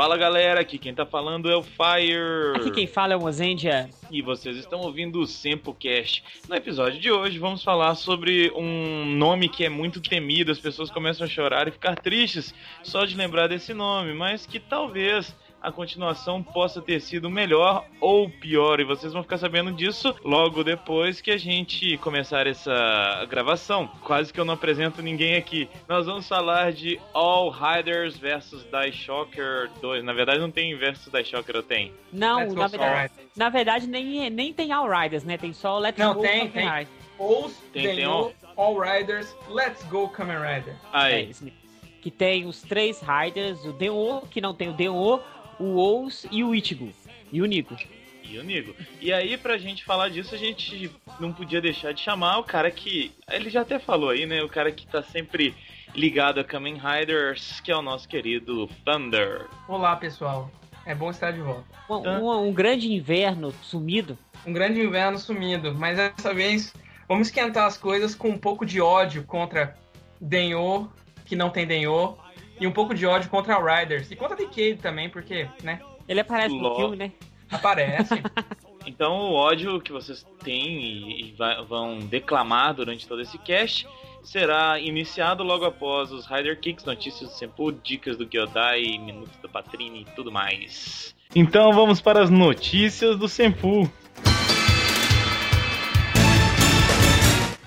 Fala galera, aqui quem tá falando é o Fire. Aqui quem fala é o Mozendia. E vocês estão ouvindo o Sempocast. No episódio de hoje vamos falar sobre um nome que é muito temido, as pessoas começam a chorar e ficar tristes só de lembrar desse nome, mas que talvez a continuação possa ter sido melhor ou pior. E vocês vão ficar sabendo disso logo depois que a gente começar essa gravação. Quase que eu não apresento ninguém aqui. Nós vamos falar de All Riders versus Die Shocker 2. Na verdade, não tem versus Die Shocker, eu tenho. Não, na verdade, na verdade nem, nem tem All Riders, né? Tem só Let's não, Go tem, Kamen tem. Rider. Ou Tem- tem, tem o All Riders, Let's Go Kamen Rider. É Aí. né? Que tem os três Riders, o Denwo, que não tem o Denwo, o Ous e o Ichigo. E o Nico. E o Nigo. E aí, pra gente falar disso, a gente não podia deixar de chamar o cara que. Ele já até falou aí, né? O cara que tá sempre ligado a Kamen Riders, que é o nosso querido Thunder. Olá, pessoal. É bom estar de volta. Um, Tá. um- um grande inverno sumido. Um grande inverno sumindo, mas dessa vez vamos esquentar as coisas com um pouco de ódio contra Denyo, que não tem Denyo, e um pouco de ódio contra Riders. E contra Decade também, porque, né, Ele aparece no filme, né? aparece. Então, o ódio que vocês têm e, e vai- vão declamar durante todo esse cast será iniciado logo após os Rider Kicks, notícias do Senpu, dicas do Gyodai, minutos do Patrini e tudo mais. Então, vamos para as notícias do Senpu.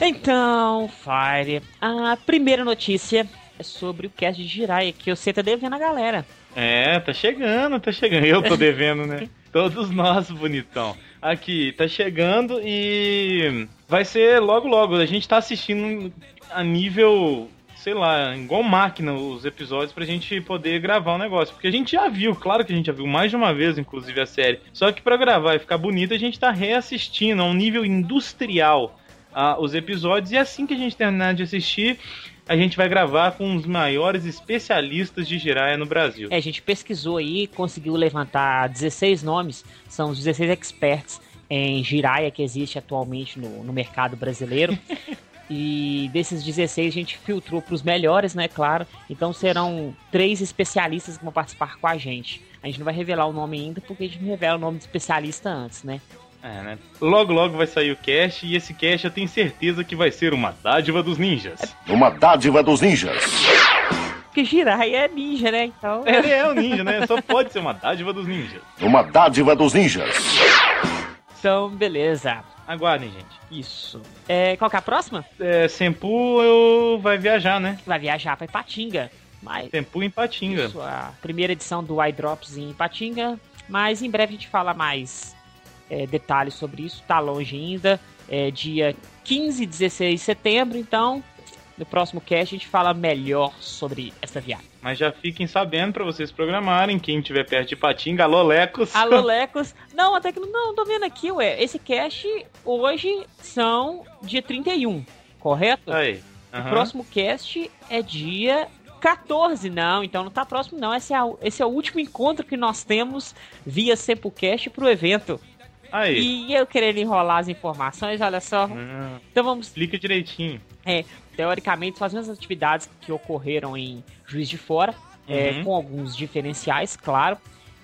Então, Fire, a primeira notícia sobre o cast de Jiraiya, que você tá devendo a galera. É, tá chegando, tá chegando. Eu tô devendo, né? Todos nós, bonitão. Aqui, tá chegando e vai ser logo logo. A gente tá assistindo a nível, sei lá, igual máquina os episódios pra gente poder gravar o negócio. Porque a gente já viu, claro que a gente já viu mais de uma vez, inclusive, a série. Só que pra gravar e ficar bonito, a gente tá reassistindo a um nível industrial ah, os episódios. E assim que a gente terminar de assistir, a gente vai gravar com os maiores especialistas de Jiraiya no Brasil. É, a gente pesquisou aí, conseguiu levantar 16 nomes, são os 16 experts em Jiraiya que existe atualmente no, no mercado brasileiro. E desses 16 a gente filtrou para os melhores, né, claro. Então serão três especialistas que vão participar com a gente. A gente não vai revelar o nome ainda porque a gente não revela o nome do especialista antes, né? É, né? Logo, logo vai sair o cast e esse cast eu tenho certeza que vai ser uma dádiva dos ninjas. Uma dádiva dos ninjas. Porque Jiraiya é ninja, né? Então. Ele é um ninja, né? Só pode ser uma dádiva dos ninjas. Uma dádiva dos ninjas. Então, beleza. Aguardem, gente. Isso. É, qual que é a próxima? É, Senpu eu... vai viajar, né? Vai viajar para Ipatinga. Mas Senpu em Patinga. Isso, a primeira edição do iDrops em Ipatinga. Mas em breve a gente fala mais é, detalhes sobre isso. Tá longe ainda. É dia 15 e 16 de setembro. Então, no próximo cast a gente fala melhor sobre essa viagem. Mas já fiquem sabendo pra vocês programarem. Quem estiver perto de Patinga, alô, Lecos. Alô, Lecos. Não, até que não, não, tô vendo aqui, ué. Esse cast hoje são dia 31, correto? Aí. O aham. próximo cast é dia 14, não, então não tá próximo não. Esse é, esse é o último encontro que nós temos via Sempocast pro evento. Aí. E eu querendo enrolar as informações, olha só. Hum, Então vamos, explica direitinho. teoricamente, são as mesmas atividades que ocorreram em Juiz de Fora, é, Uhum. com alguns diferenciais, claro.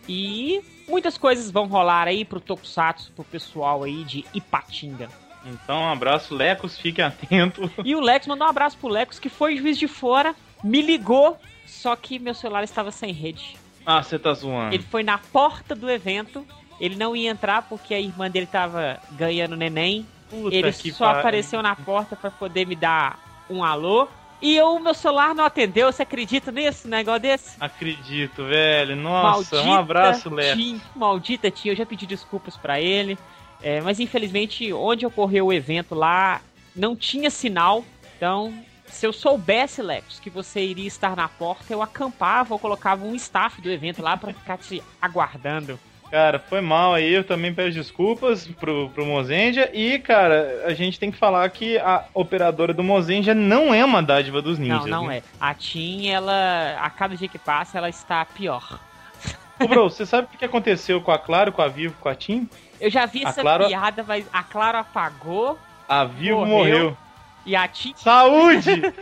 E muitas coisas vão rolar aí pro Tokusatsu, pro pessoal aí de Ipatinga. Então, um abraço, Lecos. Fiquem atentos. E o Lex mandou um abraço pro Lex, que foi Juiz de Fora, me ligou, só que meu celular estava sem rede. Ah, você tá zoando. Ele foi na porta do evento, ele não ia entrar porque a irmã dele tava ganhando neném. Puta ele que só apareceu na porta pra poder me dar um alô. E o meu celular não atendeu, você acredita um negócio desse? Acredito, velho. Nossa, um abraço. Tim, maldita Tim, eu já pedi desculpas pra ele. É, mas infelizmente, onde ocorreu o evento lá, não tinha sinal. Então, se eu soubesse, Lex, que você iria estar na porta, eu acampava ou colocava um staff do evento lá pra ficar te aguardando. Cara, foi mal aí, eu também peço desculpas pro, pro Mozendia. E, cara, a gente tem que falar que a operadora do Mozendia não é uma dádiva dos ninjas. não, não né? é. A Tim, ela, a cada dia que passa, ela está pior. Ô, bro, você sabe o que aconteceu com a Claro, com a Vivo, com a Tim? Eu já vi A essa Claro- piada, mas a Claro apagou A Vivo Morreu. morreu. e a Tim Saúde!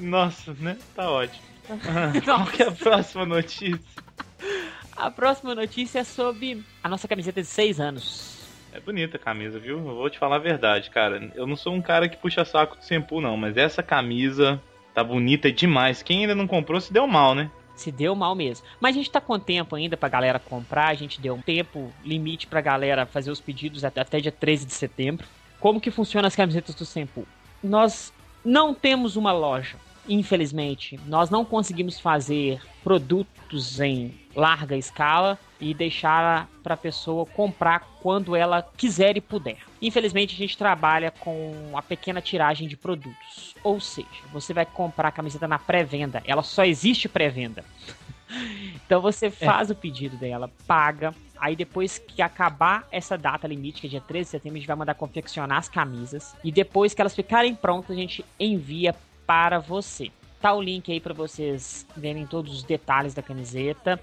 Nossa, né? Tá ótimo. Qual que é a próxima notícia? A próxima notícia é sobre a nossa camiseta de 6 anos. É bonita a camisa, viu? Eu vou te falar a verdade, cara. Eu não sou um cara que puxa saco do Sempu, não, mas essa camisa tá bonita demais. Quem ainda não comprou se deu mal, né? Se deu mal mesmo. Mas a gente tá com tempo ainda pra galera comprar. A gente deu um tempo limite pra galera fazer os pedidos até, até dia 13 de setembro. Como que funciona as camisetas do Sempu? Nós não temos uma loja. Infelizmente, nós não conseguimos fazer produtos em larga escala e deixar para a pessoa comprar quando ela quiser e puder. Infelizmente, a gente trabalha com a pequena tiragem de produtos. Ou seja, você vai comprar a camiseta na pré-venda, ela só existe pré-venda. Então você faz é. o pedido dela, paga, Aí depois que acabar essa data limite, que é dia 13 de setembro, a gente vai mandar confeccionar as camisas. E depois que elas ficarem prontas, a gente envia para você. Tá o link aí para vocês verem todos os detalhes da camiseta.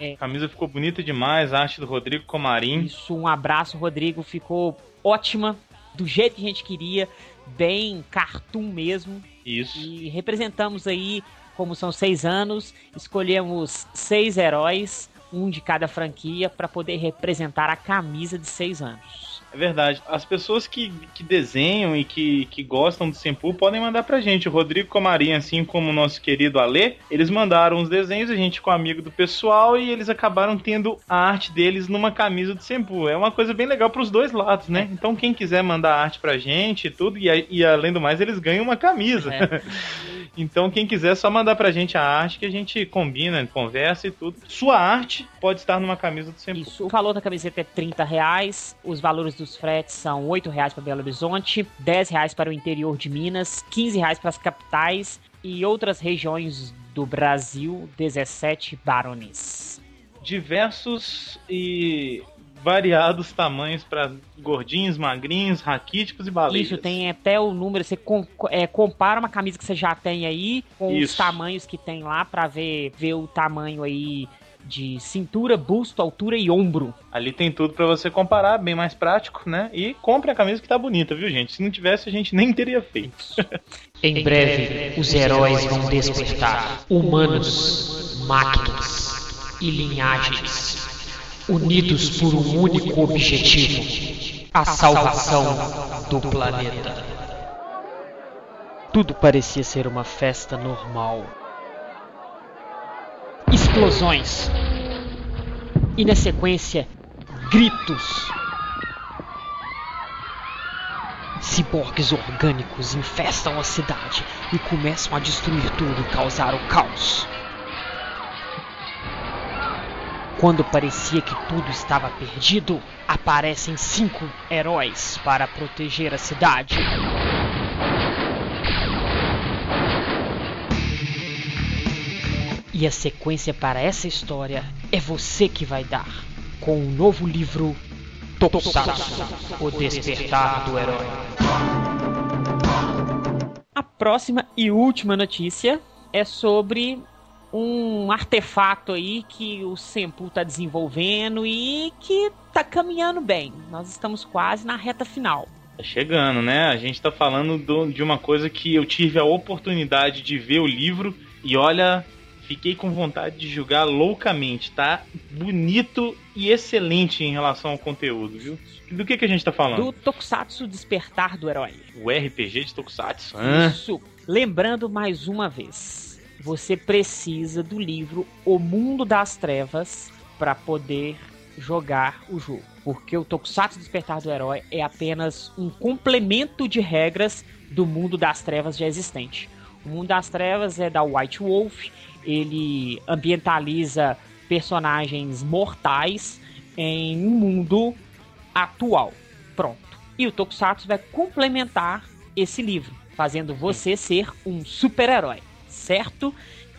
É... A camisa ficou bonita demais, a arte do Rodrigo Comarim. Isso, um abraço, Rodrigo. Ficou ótima, do jeito que a gente queria, bem cartoon mesmo. Isso. E representamos aí, como são seis anos, escolhemos seis heróis um de cada franquia para poder representar a camisa de seis anos. É verdade. As pessoas que, que desenham e que, que gostam do Sempu podem mandar pra gente. O Rodrigo Comarim, assim como o nosso querido Alê, eles mandaram os desenhos, a gente ficou amigo do pessoal e eles acabaram tendo a arte deles numa camisa do Sempu. É uma coisa bem legal pros dois lados, né? Então quem quiser mandar arte pra gente e tudo, e, e além do mais, eles ganham uma camisa. É. então quem quiser é só mandar pra gente a arte que a gente combina, conversa e tudo. Sua arte pode estar numa camisa do Sempu. Isso. O valor da camiseta é 30 reais. Os valores do dos fretes são R$ reais para Belo Horizonte, R$ reais para o interior de Minas, R$ reais para as capitais e outras regiões do Brasil, 17 barones. Diversos e variados tamanhos para gordinhos, magrinhos, raquíticos e baleias. Isso, tem até o número, você com, é, compara uma camisa que você já tem aí com Isso. os tamanhos que tem lá para ver, ver o tamanho aí de cintura, busto, altura e ombro. Ali tem tudo para você comparar, bem mais prático, né? E compre a camisa que tá bonita, viu, gente? Se não tivesse, a gente nem teria feito. em breve, os heróis vão despertar. Humanos, máquinas e linhagens, unidos por um único objetivo: a salvação do planeta. Tudo parecia ser uma festa normal explosões. E na sequência, gritos. Ciborgues orgânicos infestam a cidade e começam a destruir tudo e causar o caos. Quando parecia que tudo estava perdido, aparecem cinco heróis para proteger a cidade. E a sequência para essa história é você que vai dar, com o novo livro Tokusatsu, O Despertar do Herói. A próxima e última notícia é sobre um artefato aí que o Senpu está desenvolvendo e que está caminhando bem. Nós estamos quase na reta final. Tá chegando, né? A gente está falando do, de uma coisa que eu tive a oportunidade de ver o livro e olha, Fiquei com vontade de jogar loucamente, tá? Bonito e excelente em relação ao conteúdo, viu? Do que, que a gente tá falando? Do Tokusatsu Despertar do Herói. O RPG de Tokusatsu. Isso. Lembrando mais uma vez, você precisa do livro O Mundo das Trevas para poder jogar o jogo. Porque o Tokusatsu Despertar do Herói é apenas um complemento de regras do mundo das trevas já existente. O mundo das trevas é da White Wolf ele ambientaliza personagens mortais em um mundo atual. Pronto. E o Tokusatsu vai complementar esse livro, fazendo você ser um super-herói, certo?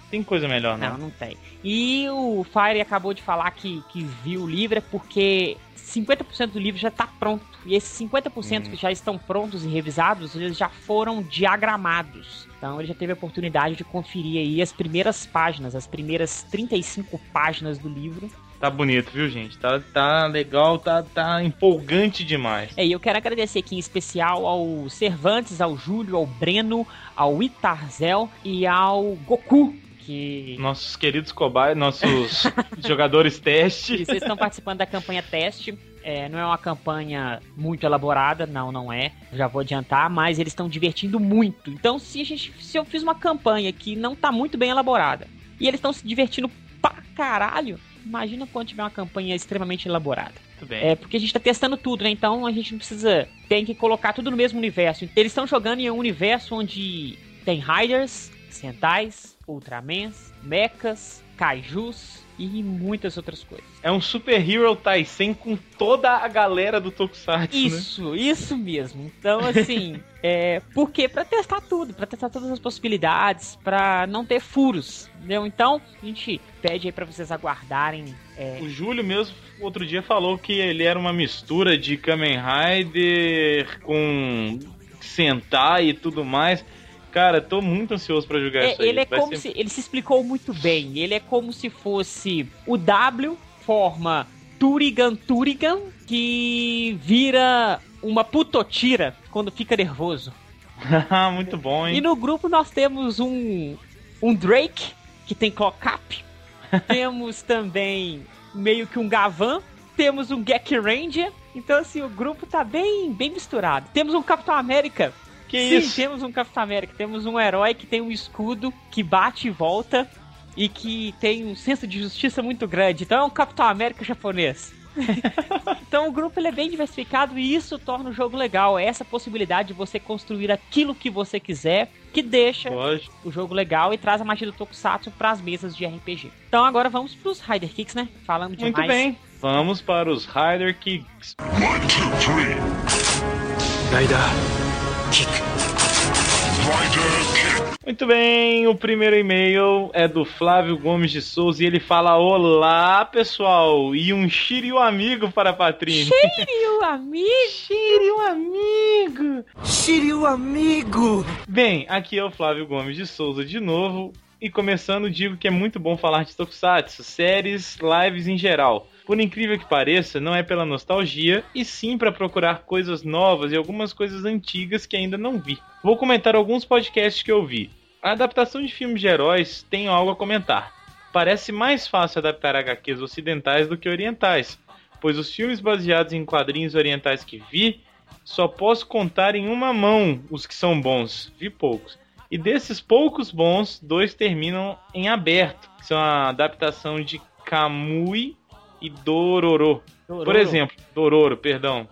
Tem coisa melhor, não? Não, não tem. E o Fire acabou de falar que, que viu o livro é porque 50% do livro já está pronto. E esses 50% hum. que já estão prontos e revisados, eles já foram diagramados. Então ele já teve a oportunidade de conferir aí as primeiras páginas, as primeiras 35 páginas do livro. Tá bonito, viu, gente? Tá, tá legal, tá, tá empolgante demais. É, e eu quero agradecer aqui em especial ao Cervantes, ao Júlio, ao Breno, ao Itarzel e ao Goku, que Nossos queridos cobaias, nossos jogadores teste. que vocês estão participando da campanha teste. É, não é uma campanha muito elaborada, não, não é. Já vou adiantar, mas eles estão divertindo muito. Então, se a gente, se eu fiz uma campanha que não tá muito bem elaborada e eles estão se divertindo pra caralho, imagina quando tiver uma campanha extremamente elaborada. É, porque a gente tá testando tudo, né? Então a gente não precisa. Tem que colocar tudo no mesmo universo. Eles estão jogando em um universo onde tem Riders, Sentais, Ultramans, Mechas, Kaijus e muitas outras coisas. É um Super Hero Tyson com toda a galera do Tokusatsu, né? Isso, isso mesmo. Então, assim, é. Porque pra testar tudo, pra testar todas as possibilidades, pra não ter furos, entendeu? Então, a gente pede aí pra vocês aguardarem. é, O Júlio mesmo, outro dia, falou que ele era uma mistura de Kamen Rider com Sentai e tudo mais. Cara, tô muito ansioso pra jogar É, isso aí. ele é Vai como ser- se. Ele se explicou muito bem. Ele é como se fosse o W forma Turigan Turigan que vira uma putotira quando fica nervoso. muito bom, E hein? no grupo nós temos um um Drake que tem clock-up. temos também meio que um Gavan. Temos um Gek Ranger. Então assim, o grupo tá bem bem misturado. Temos um Capitão América Que Sim, isso? temos um Capitão América. Temos um herói que tem um escudo que bate e volta e que tem um senso de justiça muito grande. Então é um Capitão América japonês. então o grupo ele é bem diversificado e isso torna o jogo legal. É essa possibilidade de você construir aquilo que você quiser, que deixa Lógico. o jogo legal e traz a magia do Tokusatsu para as mesas de RPG. Então agora vamos pros Rider Kicks, né? Falando demais. Muito bem. Vamos para os Rider Kicks. Muito bem, o primeiro e-mail é do Flávio Gomes de Souza e ele fala: Olá pessoal, e um Shiryu amigo para a Patrine. Shiryu, amigo! Shiryu amigo! Shiryu amigo! Bem, aqui é o Flávio Gomes de Souza de novo. E começando, digo que é muito bom falar de Tokusatsu, séries, lives em geral. Por incrível que pareça, não é pela nostalgia, e sim para procurar coisas novas e algumas coisas antigas que ainda não vi. Vou comentar alguns podcasts que eu vi. A adaptação de filmes de heróis tem algo a comentar. Parece mais fácil adaptar HQs ocidentais do que orientais, pois os filmes baseados em quadrinhos orientais que vi, só posso contar em uma mão os que são bons. Vi poucos. E desses poucos bons, dois terminam em aberto, são a adaptação de Kamui e Dororo. Por exemplo, Dororo, perdão.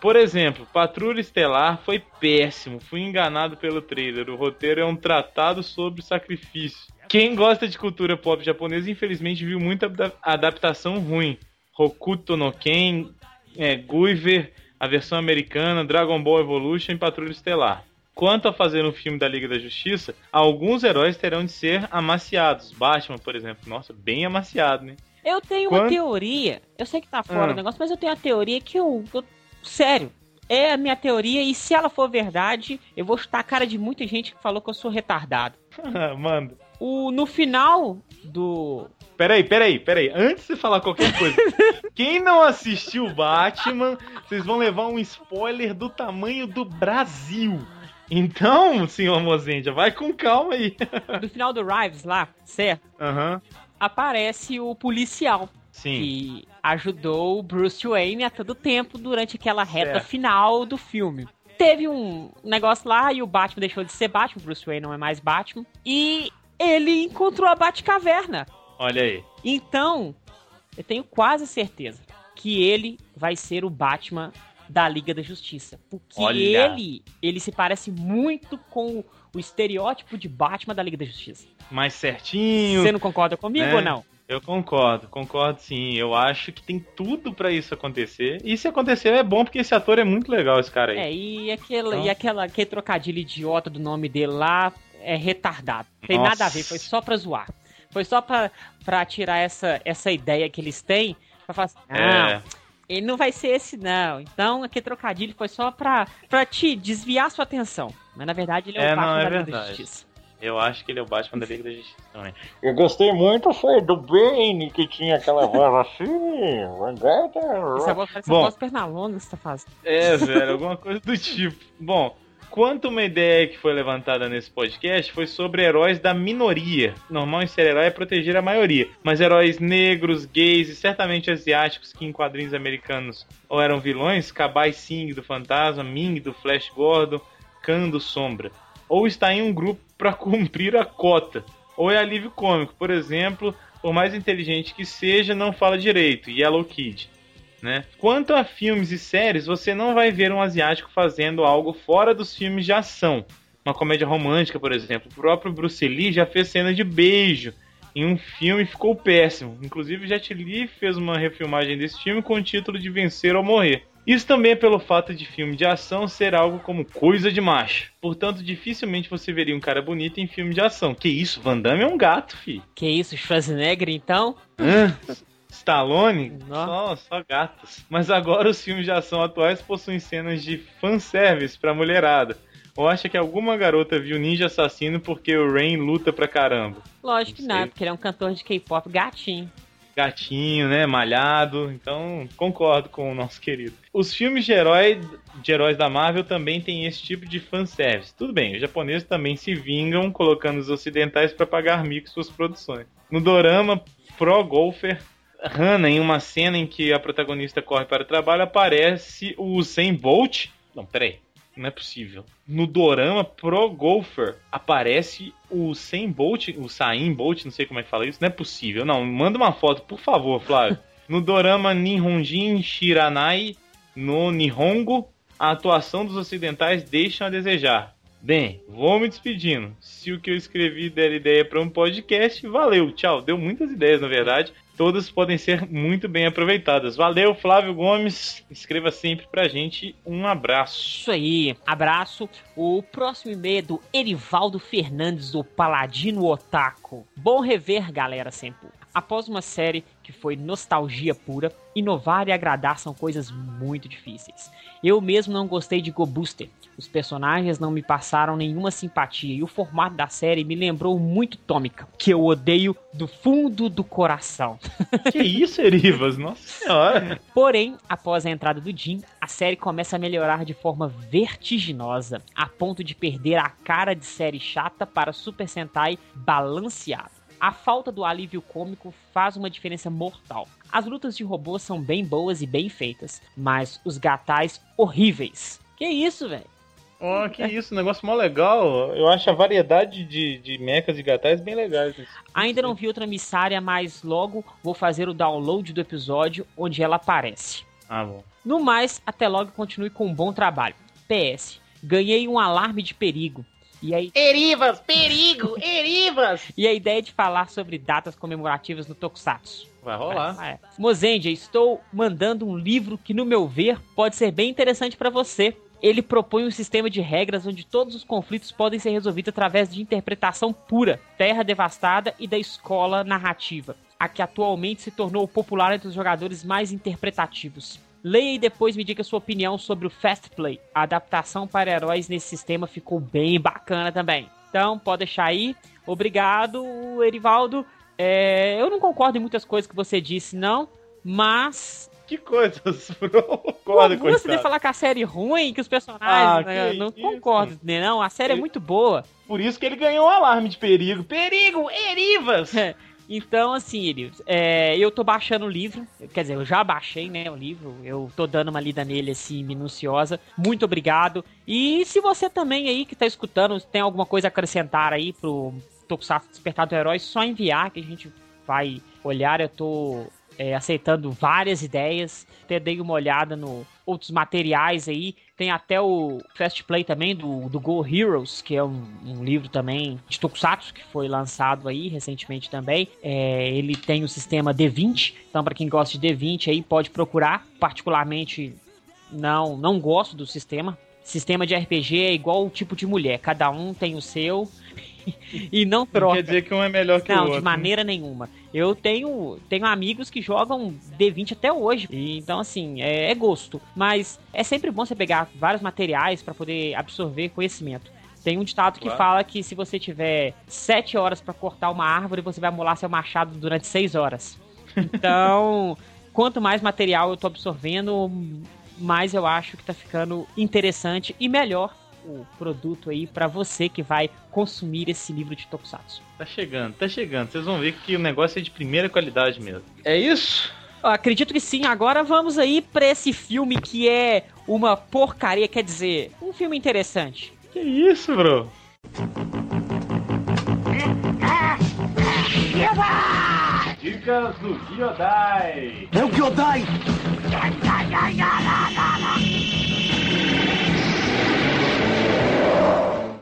Por exemplo, Patrulha Estelar foi péssimo. Fui enganado pelo trailer. O roteiro é um tratado sobre sacrifício. Quem gosta de cultura pop japonesa, infelizmente, viu muita ada- adaptação ruim. Hokuto no Ken, é, Guyver, a versão americana, Dragon Ball Evolution e Patrulha Estelar. Quanto a fazer um filme da Liga da Justiça, alguns heróis terão de ser amaciados. Batman, por exemplo. Nossa, bem amaciado, né? Eu tenho uma Quando- teoria. Eu sei que tá fora Ah. o negócio, mas eu tenho a teoria que eu, eu- Sério. É a minha teoria, e se ela for verdade, eu vou chutar a cara de muita gente que falou que eu sou retardado. Manda. O, no final do. Peraí, peraí, peraí. Antes de falar qualquer coisa, quem não assistiu Batman, vocês vão levar um spoiler do tamanho do Brasil. Então, senhor Mozendia, vai com calma aí. Do final do Rives lá, certo? Aham. Aparece o policial Sim. que ajudou o Bruce Wayne a todo tempo durante aquela reta Certo. final do filme. Teve um negócio lá e o Batman deixou de ser Batman, o Bruce Wayne não é mais Batman. E ele encontrou a Batcaverna. Olha aí. Então, eu tenho quase certeza que ele vai ser o Batman da Liga da Justiça. Porque Olha. ele, ele se parece muito com o estereótipo de Batman da Liga da Justiça. Mais certinho. Você não concorda comigo né? ou não? Eu concordo, concordo sim. Eu acho que tem tudo pra isso acontecer. E se acontecer é bom porque esse ator é muito legal, esse cara aí. É, e, aquela, Então- e aquela, aquele trocadilho idiota do nome dele lá é retardado. Tem Nossa. nada a ver, foi só pra zoar. Foi só pra, pra tirar essa, essa ideia que eles têm, pra falar assim, não, É. ele não vai ser esse não. Então aquele trocadilho foi só pra, pra te desviar sua atenção. Mas na verdade ele é, É, o Batman não, é da Liga da verdade. Justiça. Eu acho que ele é o Batman da Liga da Justiça também. Eu gostei muito foi do Bane, que tinha aquela voz assim. Essa voz parece Bom. a voz pernalonga que você tá fazendo. É, velho, alguma coisa do tipo. Bom, Enquanto uma ideia que foi levantada nesse podcast foi sobre heróis da minoria. Normal em ser herói é proteger a maioria, mas heróis negros, gays e certamente asiáticos que em quadrinhos americanos ou eram vilões, Kabai Singh do Fantasma, Ming do Flash Gordon, Khan do Sombra, ou está em um grupo para cumprir a cota, ou é alívio cômico, por exemplo, por mais inteligente que seja, não fala direito, Yellow Kid. Né? Quanto a filmes e séries, você não vai ver um asiático fazendo algo fora dos filmes de ação. Uma comédia romântica, por exemplo. O próprio Bruce Lee já fez cena de beijo em um filme e ficou péssimo. Inclusive, Jet Li fez uma refilmagem desse filme com o título de Vencer ou Morrer. Isso também é pelo fato de filme de ação ser algo como coisa de macho. Portanto, dificilmente você veria um cara bonito em filme de ação. Que isso, Van Damme é um gato, fi. Que isso, Schwarzenegger então? Hã? Stallone? Só, só gatos. Mas agora os filmes de ação atuais possuem cenas de fanservice pra mulherada. Ou acha que alguma garota viu Ninja Assassino porque o Rain luta pra caramba? Lógico que Não não, sei. porque ele é um cantor de K-pop gatinho. gatinho, né? Malhado. Então, concordo com o nosso querido. Os filmes de, herói, de heróis da Marvel também têm esse tipo de fanservice. Tudo bem, os japoneses também se vingam colocando os ocidentais para pagar mico suas produções. No dorama Pro Golfer, Hannah, em uma cena em que a protagonista corre para o trabalho, aparece o Usain Bolt. Não, peraí. Não é possível. No dorama Pro Golfer aparece o Usain Bolt, o Sain Bolt, não sei como é que fala isso. Não é possível. Não, manda uma foto, por favor, Flávio. No dorama Nihonjin Shiranai, no Nihongo, a atuação dos ocidentais deixam a desejar. Bem, vou me despedindo. Se o que eu escrevi der ideia para um podcast, valeu, tchau. Deu muitas ideias, na verdade. Todas podem ser muito bem aproveitadas. Valeu, Flávio Gomes. Escreva sempre pra gente. Um abraço. Isso aí, abraço. O próximo e-mail é do Erivaldo Fernandes, do Paladino Otaku. Bom rever, galera, sempre. Após uma série que foi nostalgia pura, inovar e agradar são coisas muito difíceis. Eu mesmo não gostei de Go Booster. Os personagens não me passaram nenhuma simpatia e o formato da série me lembrou muito Tômica, que eu odeio do fundo do coração. Que isso, Erivas? Nossa senhora. Porém, após a entrada do Jin, a série começa a melhorar de forma vertiginosa, a ponto de perder a cara de série chata para Super Sentai balanceado. A falta do alívio cômico faz uma diferença mortal. As lutas de robôs são bem boas e bem feitas, mas os gatais horríveis. Que isso, velho? Oh, que isso, um negócio mó legal. Eu acho a variedade de, de mechas e gatais bem legais. Ainda não vi outra missária, mas logo vou fazer o download do episódio onde ela aparece. Ah, bom. No mais, até logo continue com um bom trabalho. PS, ganhei um alarme de perigo. E aí, Erivas, perigo, Erivas! e a ideia de falar sobre datas comemorativas no Tokusatsu. Vai rolar. É. Mozendia, estou mandando um livro que, no meu ver, pode ser bem interessante para você. Ele propõe um sistema de regras onde todos os conflitos podem ser resolvidos através de interpretação pura, terra devastada e da escola narrativa, a que atualmente se tornou popular entre os jogadores mais interpretativos. Leia e depois me diga sua opinião sobre o Fast Play. A adaptação para heróis nesse sistema ficou bem bacana também. Então, pode deixar aí. Obrigado, Erivaldo. É, eu não concordo em muitas coisas que você disse, não, mas Que coisas, bro. Pô, Concorda, você deve falar que a série é ruim, que os Ah, personagens. né, que não isso. concordo, né? Não, a série é muito boa. Por isso que ele ganhou um alarme de perigo. Perigo, Erivas! Então, assim, Elias, é, eu tô baixando o livro. Quer dizer, eu já baixei, né, o livro. Eu tô dando uma lida nele, assim, minuciosa. Muito obrigado. E se você também aí que tá escutando, tem alguma coisa a acrescentar aí pro Tokusatsu Despertar do Herói, só enviar que a gente vai olhar. Eu tô é, aceitando várias ideias. Até dei uma olhada no outros materiais aí. Tem até o Fast Play também do, do Go Heroes, que é um, um livro também de Tokusatsu que foi lançado aí recentemente também. É, ele tem o sistema D20, então para quem gosta de D20 aí pode procurar. Particularmente não não gosto do sistema. Sistema de RPG é igual o tipo de mulher, cada um tem o seu e não Não troca. quer dizer que um é melhor que o Não, outro. de maneira nenhuma. Eu tenho, tenho amigos que jogam D20 até hoje. E, então, assim, é, é gosto. Mas é sempre bom você pegar vários materiais para poder absorver conhecimento. Tem um ditado que Claro. fala que se você tiver sete horas para cortar uma árvore, você vai molar seu machado durante seis horas. Então, quanto mais material eu tô absorvendo, mais eu acho que tá ficando interessante e melhor o produto aí para você que vai consumir esse livro de Tokusatsu. Tá chegando, tá chegando. Vocês vão ver que o negócio é de primeira qualidade mesmo. É isso? Eu acredito que sim. Agora vamos aí pra esse filme que é uma porcaria, quer dizer, um filme interessante. Que isso, bro? Dicas do Gyodai. É o Kyodai!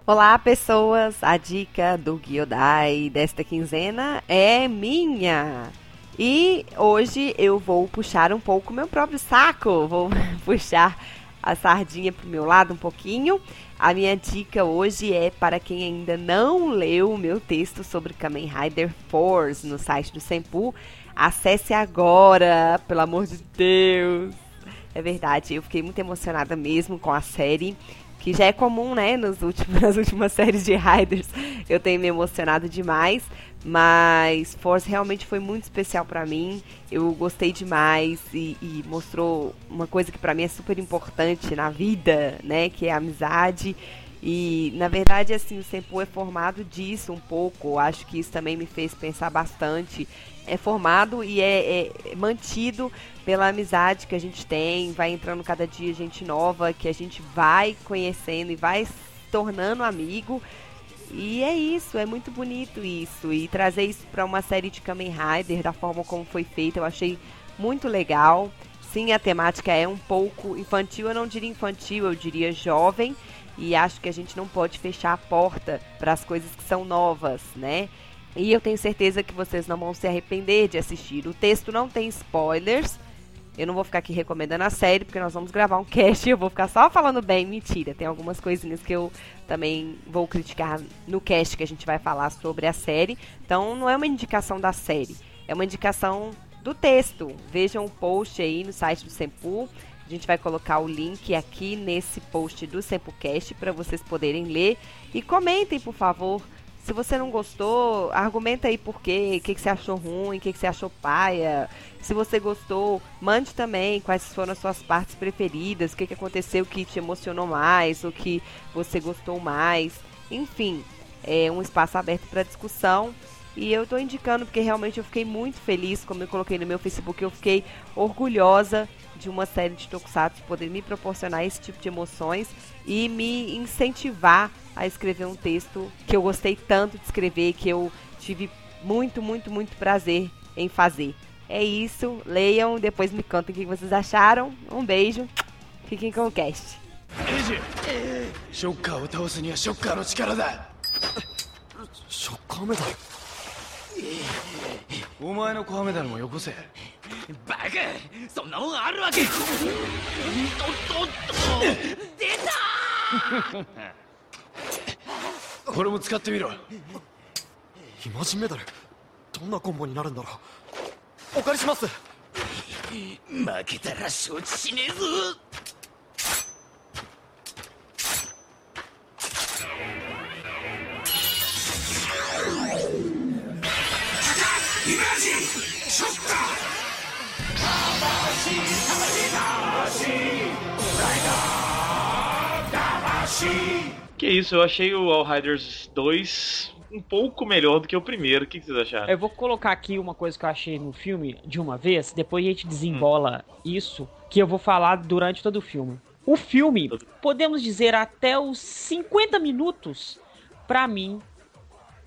Olá, pessoas! A dica do Gyodai desta quinzena é minha. E hoje eu vou puxar um pouco meu próprio saco, vou puxar a sardinha pro meu lado um pouquinho. A minha dica hoje é para quem ainda não leu o meu texto sobre Kamen Rider Force no site do Senpu. Acesse agora, pelo amor de Deus! É verdade, eu fiquei muito emocionada mesmo com a série que já é comum, né, nos últimos, nas últimas séries de Riders, eu tenho me emocionado demais, mas Force realmente foi muito especial para mim, eu gostei demais e, e mostrou uma coisa que para mim é super importante na vida, né, que é a amizade, e na verdade, assim, o Senpu é formado disso um pouco. Acho que isso também me fez pensar bastante. É formado e é, é mantido pela amizade que a gente tem. Vai entrando cada dia gente nova que a gente vai conhecendo e vai se tornando amigo. E é isso, é muito bonito isso. E trazer isso para uma série de Kamen Rider da forma como foi feita, eu achei muito legal. Sim, a temática é um pouco infantil, eu não diria infantil, eu diria jovem e acho que a gente não pode fechar a porta para as coisas que são novas, né? E eu tenho certeza que vocês não vão se arrepender de assistir. O texto não tem spoilers. Eu não vou ficar aqui recomendando a série, porque nós vamos gravar um cast e eu vou ficar só falando bem. Mentira, tem algumas coisinhas que eu também vou criticar no cast que a gente vai falar sobre a série. Então não é uma indicação da série, é uma indicação do texto. Vejam o post aí no site do Sempu. A gente vai colocar o link aqui nesse post do SempuCast para vocês poderem ler. E comentem, por favor. Se você não gostou, argumenta aí por quê, o que, que você achou ruim, o que, que você achou paia. Se você gostou, mande também quais foram as suas partes preferidas, o que, que aconteceu que te emocionou mais, o que você gostou mais. Enfim, é um espaço aberto para discussão. E eu estou indicando porque realmente eu fiquei muito feliz, como eu coloquei no meu Facebook, eu fiquei orgulhosa de uma série de tokusatsu poder me proporcionar esse tipo de emoções e me incentivar a escrever um texto que eu gostei tanto de escrever, que eu tive muito, muito, muito prazer em fazer. É isso, leiam, depois me contem o que vocês acharam. Um beijo, fiquem com o cast. お前のコアメダルもよこせ。バカ!そんなもんあるわけ!とっとっと出た!これも使ってみろ。イマジンメダルどんなコンボになるんだろう。お借りします。負けたら承知しねえぞ Que isso, eu achei o All Riders 2 um pouco melhor do que o primeiro. O que vocês acharam? Eu vou colocar aqui uma coisa que eu achei no filme de uma vez, depois a gente desembola isso, que eu vou falar durante todo o filme. O filme, podemos dizer até os 50 minutos, pra mim,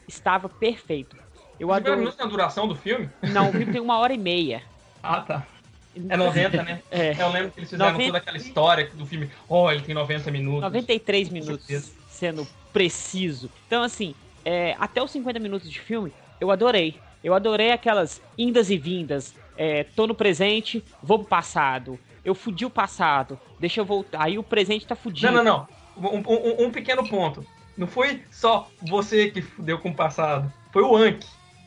estava perfeito. Eu 50 adoro. minutos na duração do filme? Não, o filme tem uma hora e meia. Ah, tá. É 90, né? É. Eu lembro que eles fizeram 90 toda aquela história do filme. Oh, ele tem 90 minutos. 93 Com minutos, sendo preciso. Então, assim, é, até os 50 minutos de filme, eu adorei. Eu adorei aquelas indas e vindas. É, tô no presente, vou pro passado. Eu fudi o passado, deixa eu voltar. Aí o presente tá fudido. Não, não, não. Um, um- um pequeno ponto. Não foi só você que fudeu com o passado. Foi o Anki.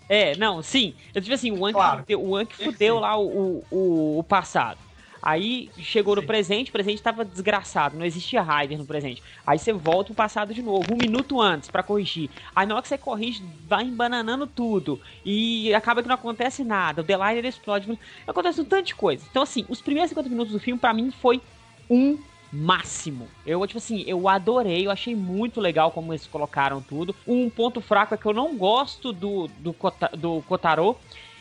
É, não, sim. Eu tipo assim, o Anki Claro. fudeu, o Anki fudeu lá o, o, o passado. Aí chegou no Sim. presente, o presente tava desgraçado, não existia Raider no presente. Aí você volta pro passado de novo, um minuto antes pra corrigir. Aí na hora que você corrige, vai embananando tudo. E acaba que não acontece nada. O Deliner explode. Acontece um tanto de coisa. Então, assim, os primeiros 50 minutos do filme, pra mim, foi um máximo. Eu, tipo assim, eu adorei, eu achei muito legal como eles colocaram tudo. Um ponto fraco é que eu não gosto do, do, Kota, do Kotaro.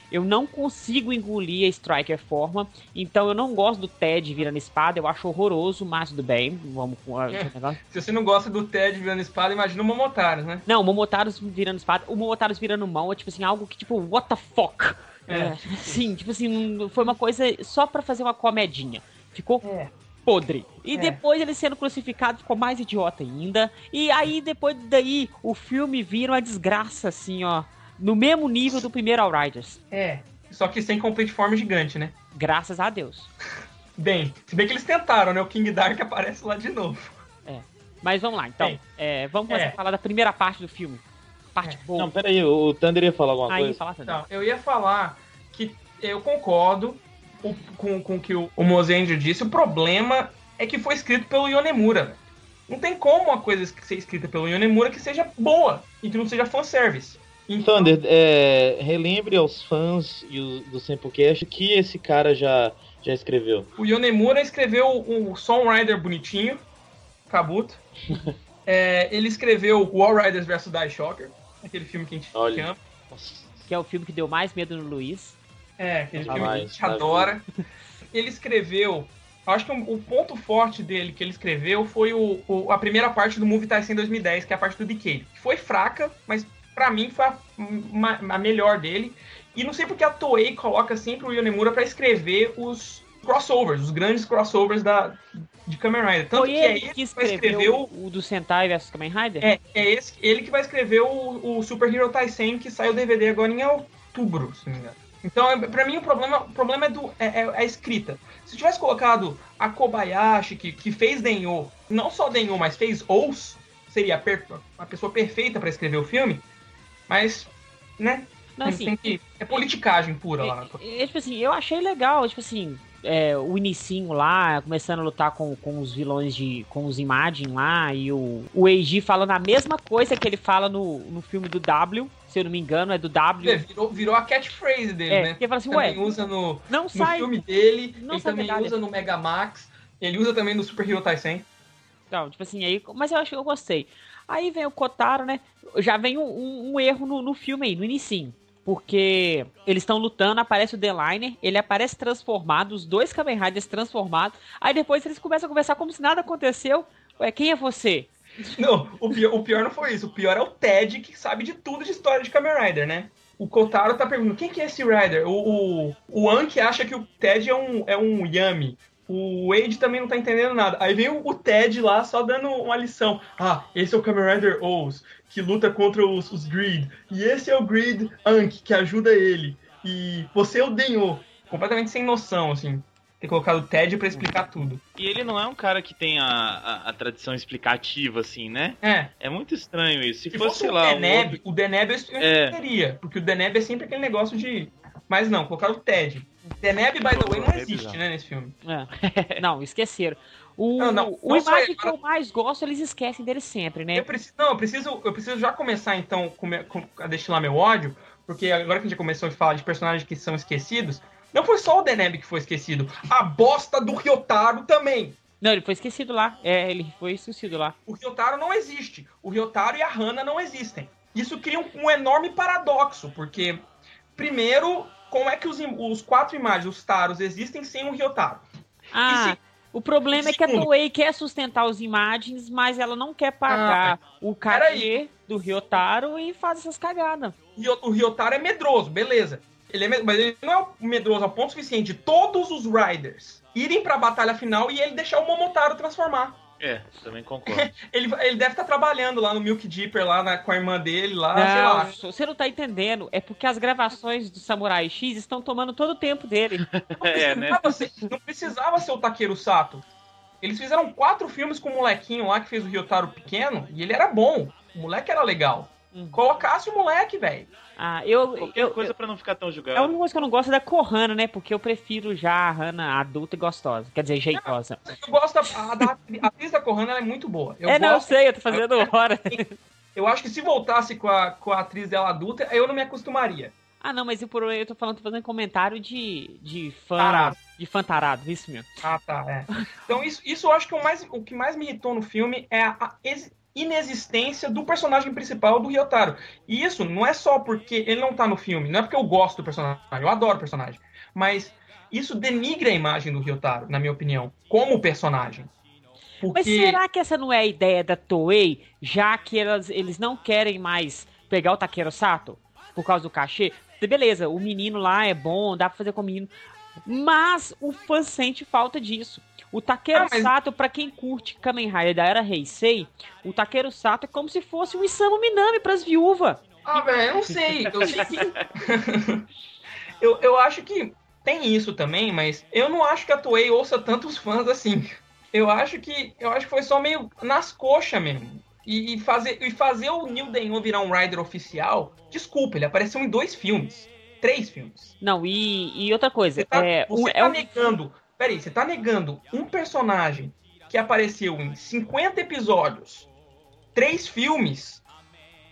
Eu não consigo engolir a Striker forma, então eu não gosto do Ted virando espada, eu acho horroroso, mas tudo bem, vamos com o negócio. Se você não gosta do Ted virando espada, imagina o Momotaros, né? Não, o Momotaros virando espada, o Momotaros virando mão é tipo assim, algo que tipo, what the fuck? É. É, sim, tipo assim, foi uma coisa só pra fazer uma comedinha. Ficou É. podre. E É. depois ele sendo crucificado ficou mais idiota ainda. E aí, depois daí, o filme vira uma desgraça, assim, ó. No mesmo nível do primeiro Outriders. É. Só que sem complete form gigante, né? Graças a Deus. Bem, se bem que eles tentaram, né? O King Dark aparece lá de novo. Mas vamos lá, então. É, vamos começar é. a falar da primeira parte do filme. Parte boa. Não, peraí, o Thunder ia falar alguma aí, coisa? fala tudo. Então, eu ia falar que eu concordo com, com o que o, o Mozendio disse. O problema é que foi escrito pelo Yonemura. Não tem como uma coisa ser escrita pelo Yonemura que seja boa e que não seja fanservice. Então, Thunder, é, relembre aos fãs e o- do Samplecast que esse cara já, já escreveu. o Yonemura escreveu o Song Rider bonitinho, Kabuto. É, ele escreveu o Wall Riders vs Die Shocker, aquele filme que a gente Olha. ama. Que é o filme que deu mais medo no Luiz. É, aquele Ah, filme que a gente tá adora. Ele escreveu. Acho que o, ponto forte dele que ele escreveu foi o, o- a primeira parte do Movie Tyson 2010, que é a parte do Decay. Que foi fraca, mas pra mim foi a, ma- a melhor dele. E não sei porque a Toei coloca sempre o Yonemura pra escrever os crossovers, os grandes crossovers da, de Kamen Rider. Tanto Foi que é ele ele que que vai escrever escreveu o. o do Sentai vs Kamen Rider? É, é esse, ele que vai escrever o, o Super Hero Tyson que saiu o DVD agora em outubro, se não me engano. Então, é- pra mim, o problema, o problema é, do, é, é a escrita. Se tivesse colocado a Kobayashi, que, que fez Denyo, não só Denyo, mas fez Ous, seria a, per- a pessoa perfeita pra escrever o filme. Mas, né? Não, assim, que- é politicagem pura lá. É, é, tipo assim, eu achei legal, tipo assim, é, o inicinho lá, começando a lutar com, com os vilões de. com os Imagine lá, e o, o Eiji falando a mesma coisa que ele fala no, no filme do W, se eu não me engano, é do W. É, virou, virou a catchphrase dele, É, né? porque fala assim, também ué, usa no, não no sai. filme dele, não ele também medalha. usa no Megamax, ele usa também no Super Hero Tyson. Não, tipo assim, aí. Mas eu acho que eu gostei. Aí vem o Kotaro, né? Já vem um, um- um erro no, no filme aí, no inicinho. Porque eles estão lutando, aparece o Deliner, ele aparece transformado, os dois Kamen Riders transformados. Aí depois eles começam a conversar como se nada aconteceu. Ué, quem é você? Não, o pior, o pior não foi isso. O pior é o Ted, que sabe de tudo de história de Kamen Rider, né? O Kotaro tá perguntando, quem que é esse Rider? O, o, o acha que o Ted é um, é um Yami. O Wade também não tá entendendo nada. Aí vem o, o Ted lá só dando uma lição. Ah, esse é o Kamen Rider O's, que luta contra os, os Greed. E esse é o Greed Anki, que ajuda ele. E você o Denyo. Completamente sem noção, assim. Ter colocado o Ted pra explicar tudo. E ele não é um cara que tem a, a, a tradição explicativa, assim, né? É, É muito estranho isso. Se, Se fosse, fosse sei o lá, um Deneb, outro- o Deneb eu É. entenderia. Porque o Deneb é sempre aquele negócio de. Mas não, colocaram o Ted. Deneb, by the way, não existe, né, nesse filme. É. Não, esqueceram. O, Não, não, o imagem que eu mais gosto, eles esquecem dele sempre, né? Eu preciso, não, eu preciso, eu preciso já começar então come- com- a destilar meu ódio, porque agora que a gente já começou a falar de personagens que são esquecidos, não foi só o Deneb que foi esquecido, a bosta do Ryotaro também. Não, ele foi esquecido lá. É, ele foi esquecido lá. O Ryotaro não existe. O Ryotaro e a Hana não existem. Isso cria um, um enorme paradoxo, porque, primeiro, como é que os, os quatro imagens, os Taros, existem sem o Ryotaro? Ah, se- o problema é que a? Toei quer sustentar os imagens, mas ela não quer pagar o cachê do Ryotaro e faz essas cagadas. O Ryotaro é medroso, beleza. Ele é, mas ele não é medroso ao ponto suficiente de todos os Riders irem pra batalha final e ele deixar o Momotaro transformar. É, também concordo. Ele, ele deve estar trabalhando lá no Milk Deeper, lá na- com a irmã dele, lá, sei não, lá. você não tá entendendo. É porque as gravações do Samurai X estão tomando todo o tempo dele. é, né? Não precisava ser- não precisava ser o Takeru Sato. Eles fizeram quatro filmes com o molequinho lá que fez o Ryotaro pequeno e ele era bom. O moleque era legal. Hum. Colocasse o moleque, velho. Ah, eu, Qualquer eu, coisa pra não ficar tão A julgado. única coisa que eu não gosto é da Kohana, né? Porque eu prefiro já a Hana adulta e gostosa. Quer dizer, jeitosa. Eu gosto da a, da- a atriz da ela é muito boa. Eu é, não, eu gosto sei, eu tô fazendo hora. Eu acho que se voltasse com a, com a atriz dela adulta, eu não me acostumaria. Ah, não, mas eu, por- eu tô falando, tô fazendo comentário de, de fã Tarado. De fantarado, isso mesmo. Ah, tá, é. Então isso, isso eu acho que o, mais, o que mais me irritou no filme é a, a inexistência do personagem principal do Ryotaro. E isso não é só porque ele não tá no filme, não é porque eu gosto do personagem, eu adoro o personagem, mas isso denigra a imagem do Ryotaro, na minha opinião, como personagem. Porque... Mas será que essa não é a ideia da Toei, já que elas, eles não querem mais pegar o Takeru Sato por causa do cachê? Beleza, o menino lá é bom, dá pra fazer com o menino. Mas o fã sente falta disso. O Takeru Ah, mas- Sato, pra quem curte Kamen Rider da era Heisei, o Takeru Sato é como se fosse um Isamu Minami pras viúvas. Ah, velho, eu não sei. Eu sei que. eu, eu acho que tem isso também, mas eu não acho que a Toei ouça tantos fãs assim. Eu acho que. Eu acho que foi só meio nas coxas mesmo. E, e fazer, e fazer o Neil Denho virar um Rider oficial. Desculpa, ele apareceu em dois filmes. Três filmes. Não, e, e outra coisa, Você tá, é, você um- tá é um- negando. Peraí, você tá negando um personagem que apareceu em 50 episódios, três filmes,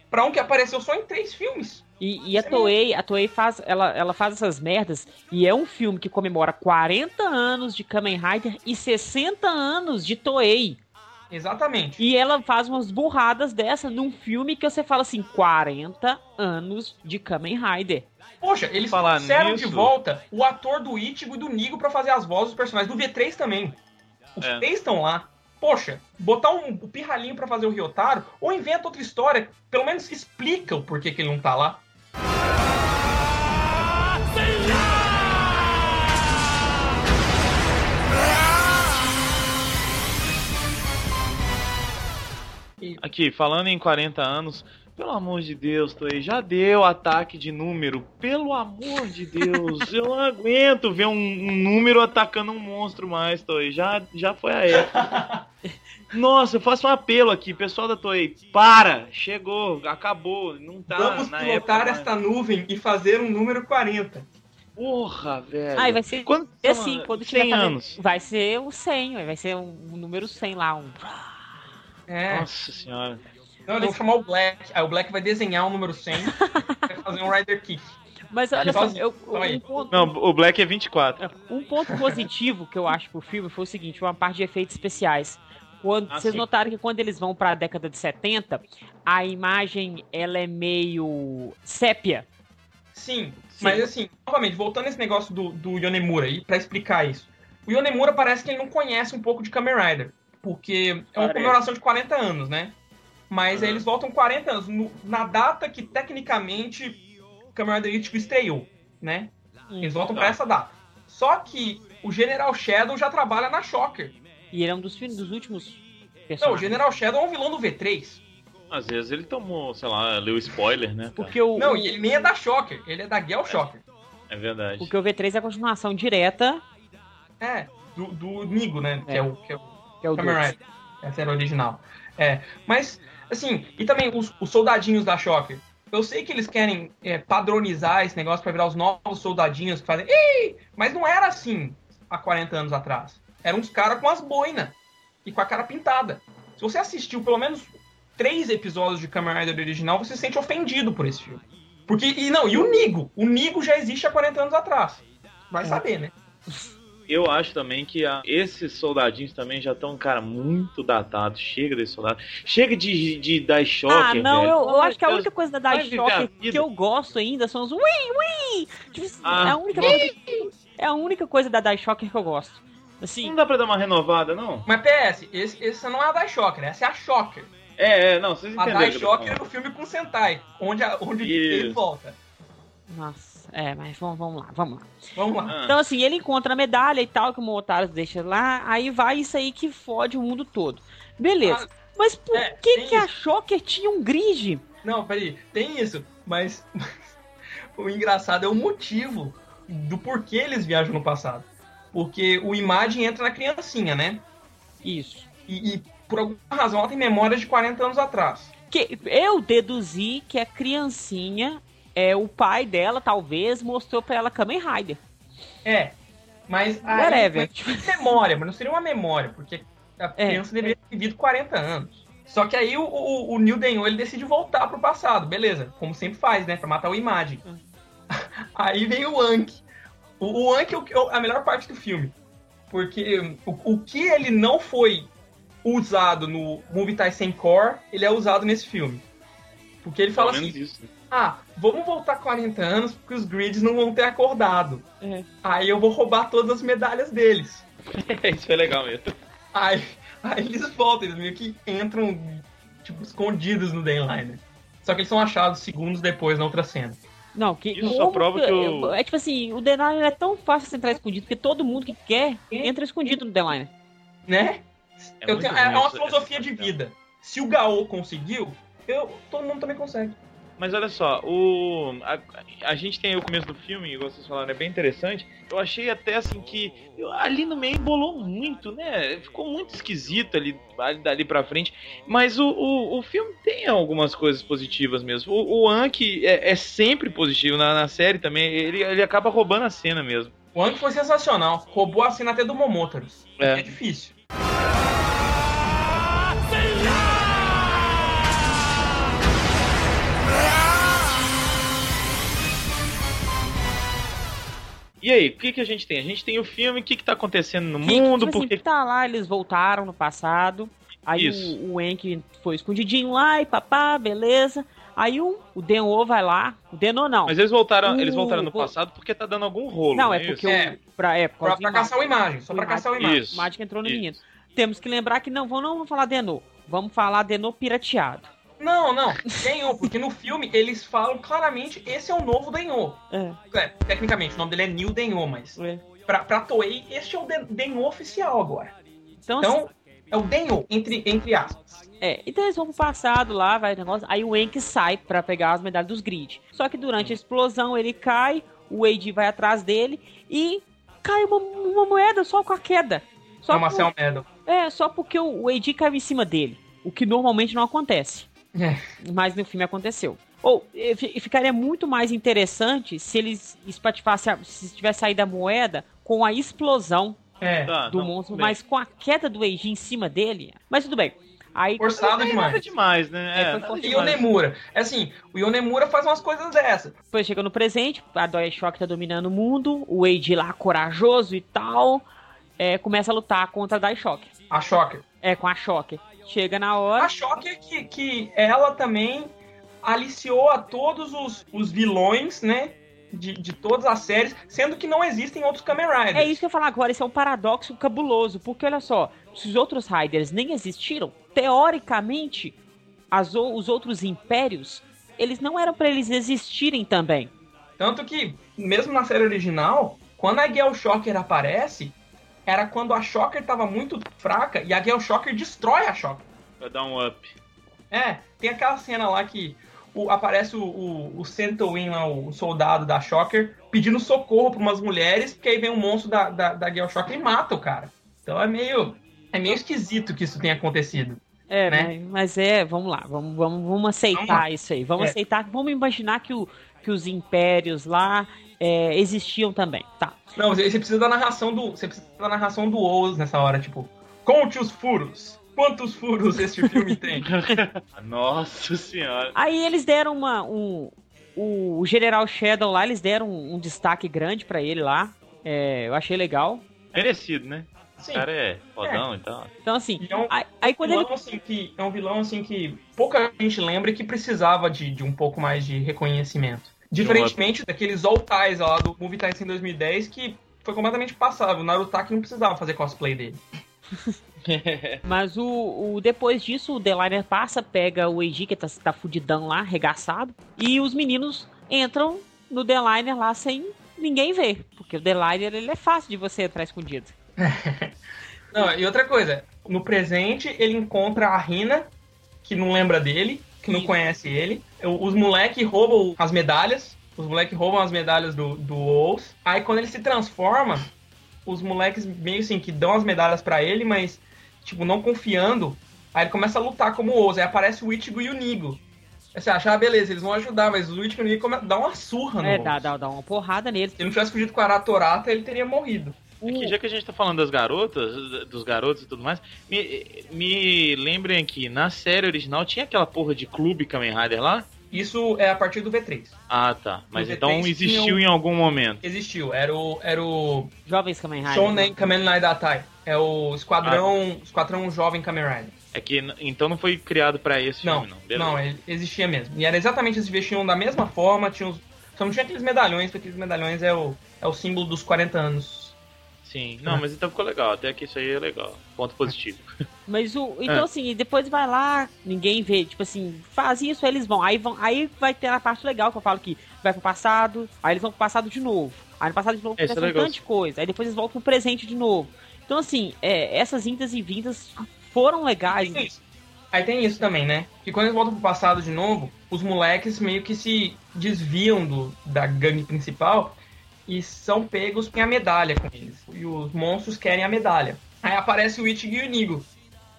pra um que apareceu só em três filmes. E, e a é Toei, a Toei faz, ela, ela faz essas merdas e é um filme que comemora 40 anos de Kamen Rider e 60 anos de Toei. Exatamente. E ela faz umas burradas dessa num filme que você fala assim, 40 anos de Kamen Rider. Poxa, eles Falar trouxeram nisso- de volta o ator do Ichigo e do Nigo pra fazer as vozes dos personagens do V3 também. Os É. três estão lá. Poxa, botar um, o pirralhinho pra fazer o Ryotaro, ou inventa outra história, pelo menos explica o porquê que ele não tá lá. Aqui, falando em 40 anos, pelo amor de Deus, Toei, já deu ataque de número. Pelo amor de Deus, eu não aguento ver um, um número atacando um monstro mais, Toei. Já, já foi a época. Nossa, eu faço um apelo aqui, pessoal da Toei. Para! Chegou, acabou, não tá Vamos na pilotar época. mais. esta nuvem e fazer um número 40. Porra, velho. E vai ser Quando, é assim, quando 100 tiver fazendo- anos. Vai ser o 100, ué, vai ser um, um número 100 lá, um... É. Nossa senhora. Não, eles vão chamar o Black. Aí o Black vai desenhar o número 100 e vai fazer um Rider Kick. Mas olha só, eu, um ponto, Não, o Black é 24. Um ponto positivo que eu acho pro filme foi o seguinte, uma parte de efeitos especiais. Quando, Ah, vocês sim. notaram que quando eles vão pra década de 70, a imagem ela é meio sépia. Sim, mas assim, novamente, voltando a esse negócio do, do Yonemura aí, pra explicar isso. O Yonemura parece que ele não conhece um pouco de Kamen Rider, porque é uma comemoração de 40 anos, né? Mas aí Uhum. eles voltam 40 anos, no- na data que tecnicamente o Rider Ichigo estreou, né? Eles voltam pra Tá. essa data. Só que o General Shadow já trabalha na Shocker. E ele é um dos, filmes, dos últimos Não, o personagens. General Shadow é um vilão do V3. Às vezes ele tomou, sei lá, leu spoiler, né? cara? Porque o, Não, e ele nem é da Shocker, ele é da Gel Shocker. É verdade. porque o V3 é a continuação direta, É, do, do Nigo, né? Que É. é o, que é o que é o Kamen 2. Rider. Essa era a original. É, mas, assim, e também os, os soldadinhos da Shocker. Eu sei que eles querem é, padronizar esse negócio pra virar os novos soldadinhos que fazem. Ei! Mas não era assim há 40 anos atrás. Eram uns caras com as boinas e com a cara pintada. Se você assistiu pelo menos três episódios de Kamen Rider original, você se sente ofendido por esse filme. Porque, e não, e o Nigo? O Nigo já existe há 40 anos atrás. Vai saber, né? Eu acho também que a- esses soldadinhos também já estão, cara, muito datados. Chega desse soldado. Chega de, de dar choque. Ah, não, velho. eu, eu acho que a única coisa da a Shocker que eu gosto ainda são os ui, ui! Tipo, Ah. é a única coisa, é a única coisa da Dai Shocker que eu gosto. Assim, Não dá pra dar uma renovada, não? Mas PS, esse, essa não é a Dai Shocker, essa é a Shocker. É, é, não, vocês A entenderam. Eu tô Shocker é no filme com Sentai, onde, a- onde Isso. ele volta. nossa, é, mas vamos, vamos lá, vamos lá. Vamos lá. Ah, Então, assim, ele encontra a medalha e tal, que o Motaros deixa lá, aí vai isso aí que fode o mundo todo. Beleza. Mas por é, que que a isso. Shocker tinha um grid? Não, peraí, tem isso, mas o engraçado é o motivo do porquê eles viajam no passado. Porque o Imagem entra na criancinha, né? Isso. E, e por alguma razão ela tem memórias de 40 anos atrás. Que eu deduzi que a criancinha, é o pai dela, talvez, mostrou pra ela Kamen Rider. É, mas aí, Whatever. mas memória, mas não seria uma memória, porque a É, criança deveria ter vivido 40 anos. Só que aí o, o, o Neil Denho, ele decide voltar pro passado, beleza, como sempre faz, né, pra matar o Imagem. Hum. Aí vem o Anki. O, o Anki é o que- é a melhor parte do filme. Porque o, o que ele não foi usado no Movie Tyson Core, ele é usado nesse filme. Porque ele fala assim, isso. Ah, vamos voltar 40 anos porque os grids não vão ter acordado. É. Aí eu vou roubar todas as medalhas deles. isso foi legal mesmo. Aí, aí eles voltam, eles meio que entram, tipo, escondidos no Dayliner. Só que eles são achados segundos depois na outra cena. Não, que Isso só prova que o- É tipo assim, o Denline é tão fácil de entrar escondido, porque todo mundo que quer entra escondido no Denline. Né? É tenho- é uma filosofia de vida. Se o Gaô conseguiu, eu, todo mundo também consegue. Mas olha só, o a, a gente tem aí o começo do filme, igual vocês falaram, é bem interessante. Eu achei até assim que eu- ali no meio embolou muito, né? Ficou muito esquisito ali ali dali pra frente. Mas o, o, o filme tem algumas coisas positivas mesmo. O, o Anki é, é sempre positivo na, na série também. Ele, ele acaba roubando a cena mesmo. O Anki foi sensacional. Roubou a cena até do Momotaros. É. É difícil. E aí, o que, que a gente tem? A gente tem o filme, o que, que tá acontecendo no Que, mundo, tipo assim, porque tá lá, eles voltaram no passado. Aí Isso. o, o Enki foi escondidinho lá e papá, beleza. Aí o, o Denô vai lá. O Denô não. Mas eles voltaram, O- eles voltaram no o- passado porque tá dando algum rolo. não, é isso? porque É. o. Pra, é, por Pra, pra caçar uma imagem. Só pra caçar uma imagem. Isso. Mágica entrou no Isso. menino. Temos que lembrar que não, vamos- não vamos falar Denô. Vamos falar Denô pirateado. Não, não. Denho, porque no filme eles falam claramente esse é o novo Denho. É, É, tecnicamente, o nome dele é Neil Denho, mas é. pra, pra Toei, este é o Den- Denho oficial agora. Então, assim, Então, é o Denho, entre, entre aspas. É, então eles vão pro passado lá, vai o negócio. Aí o Enki sai pra pegar as medalhas dos grid. Só que durante a explosão ele cai, o Wade vai atrás dele e cai uma, uma moeda só com a queda. Só é uma por-. É, só porque o Wade caiu em cima dele. O que normalmente não acontece. É. Mas no filme aconteceu. Ou fi- ficaria muito mais interessante se eles espatifassem, se tivesse saído a moeda com a explosão É. Tá, do não, monstro, bem. mas com a queda do Eiji em cima dele. Mas tudo bem. Aí Forçado demais. demais, né? É, É, foi. E o. Nemura. É assim, o Yonemura faz umas coisas dessas. Depois chega no presente, a Doi Shock tá dominando o mundo, o Wade lá corajoso e tal, é, começa a lutar contra a Dai Shock. A Shocker. É, com a Shock. Chega na hora. A Shocker que, que ela também aliciou a todos os, os vilões, né? De, de todas as séries, sendo que não existem outros Kamen Riders. É isso que eu ia falar agora, esse é um paradoxo cabuloso, porque olha só, se os outros Riders nem existiram, teoricamente, as os outros impérios, eles não eram pra eles existirem também. Tanto que, mesmo na série original, quando a Gale Shocker aparece, era quando a Shocker tava muito fraca e a Gale Shocker destrói a Shocker. Pra dar um up. É, tem aquela cena lá que o- aparece o, o, o lá, o soldado da Shocker, pedindo socorro pra umas mulheres, porque aí vem um monstro da, da, da Gale Shocker e mata o cara. Então é meio. É meio esquisito que isso tenha acontecido. É, Né? mas, mas é, vamos lá, vamos, vamos, vamos aceitar Vamos lá. isso aí. Vamos É. aceitar, vamos imaginar que, o, que os impérios lá é, existiam também. Tá. Não, você você precisa da narração do. Você precisa da narração do Oz nessa hora, tipo, conte os furos. Quantos furos este filme tem? Nossa senhora. Aí eles deram uma. Um, o, o General Shadow lá, eles deram um, um destaque grande pra ele lá. É, eu achei legal. Merecido, né? Sim. O cara é fodão e tal. Então, assim, é um aí, aí quando ele. vilão, assim, que, é um vilão assim que pouca gente lembra e que precisava de, de um pouco mais de reconhecimento. Diferentemente daqueles All Ties lá do Movie Ties em 2010 que foi completamente passável. O Narutaki não precisava fazer cosplay dele. Mas o, o- depois disso, o Deliner passa, pega o Eiji, que tá, tá fudidão lá, arregaçado, e os meninos entram no Deliner lá sem ninguém ver. Porque o Deliner ele é fácil de você entrar escondido. Não, e outra coisa, no presente ele encontra a Rina, que não lembra dele, que não conhece ele. Os moleques roubam as medalhas. Os moleques roubam as medalhas do, do Oz. Aí quando ele se transforma, os moleques meio assim que dão as medalhas pra ele, mas tipo, não confiando. Aí ele começa a lutar como o Oz. Aí aparece o Ichigo e o Nigo. Aí você acha, ah, beleza, eles vão ajudar, mas o Ichigo e o Nigo come- dá uma surra no É, dá, dá, dá uma porrada neles. Se ele não tivesse fugido com a Aratorata, ele teria morrido. O- Aqui, já que a gente tá falando das garotas, dos garotos e tudo mais, me, me lembrem aqui, na série original tinha aquela porra de clube Kamen Rider lá? Isso é a partir do V3. Ah, tá. Mas então V3 existiu tinham- em algum momento. Existiu. Era o, era o Jovens Kamen Rider. Shonen Kamen Rider Datai. É o Esquadrão, Esquadrão Jovem Kamen Rider. É que então não foi criado pra esse Não, filme, não. Beleza. não, ele existia mesmo. E era exatamente, eles vestiam da mesma forma, tinham os- só não tinha aqueles medalhões, porque aqueles medalhões é o, é o símbolo dos 40 anos. Sim. Não, mas então ficou legal. Até que isso aí é legal. Ponto positivo. Mas o. Então, É. assim, depois vai lá, ninguém vê, tipo assim, faz isso, aí eles vão. Aí vão. Aí vai ter a parte legal que eu falo que vai pro passado, aí eles vão pro passado de novo. Aí no passado de novo É, isso é acontece um legal. tanto de coisa. Aí depois eles voltam pro presente de novo. Então, assim, é, essas indas e vindas foram legais. Tem isso. Aí tem isso também, né? Que quando eles voltam pro passado de novo, os moleques meio que se desviam do, da gangue principal e são pegos com a medalha com eles. E os monstros querem a medalha. Aí aparece o Ichigo e o Nigo.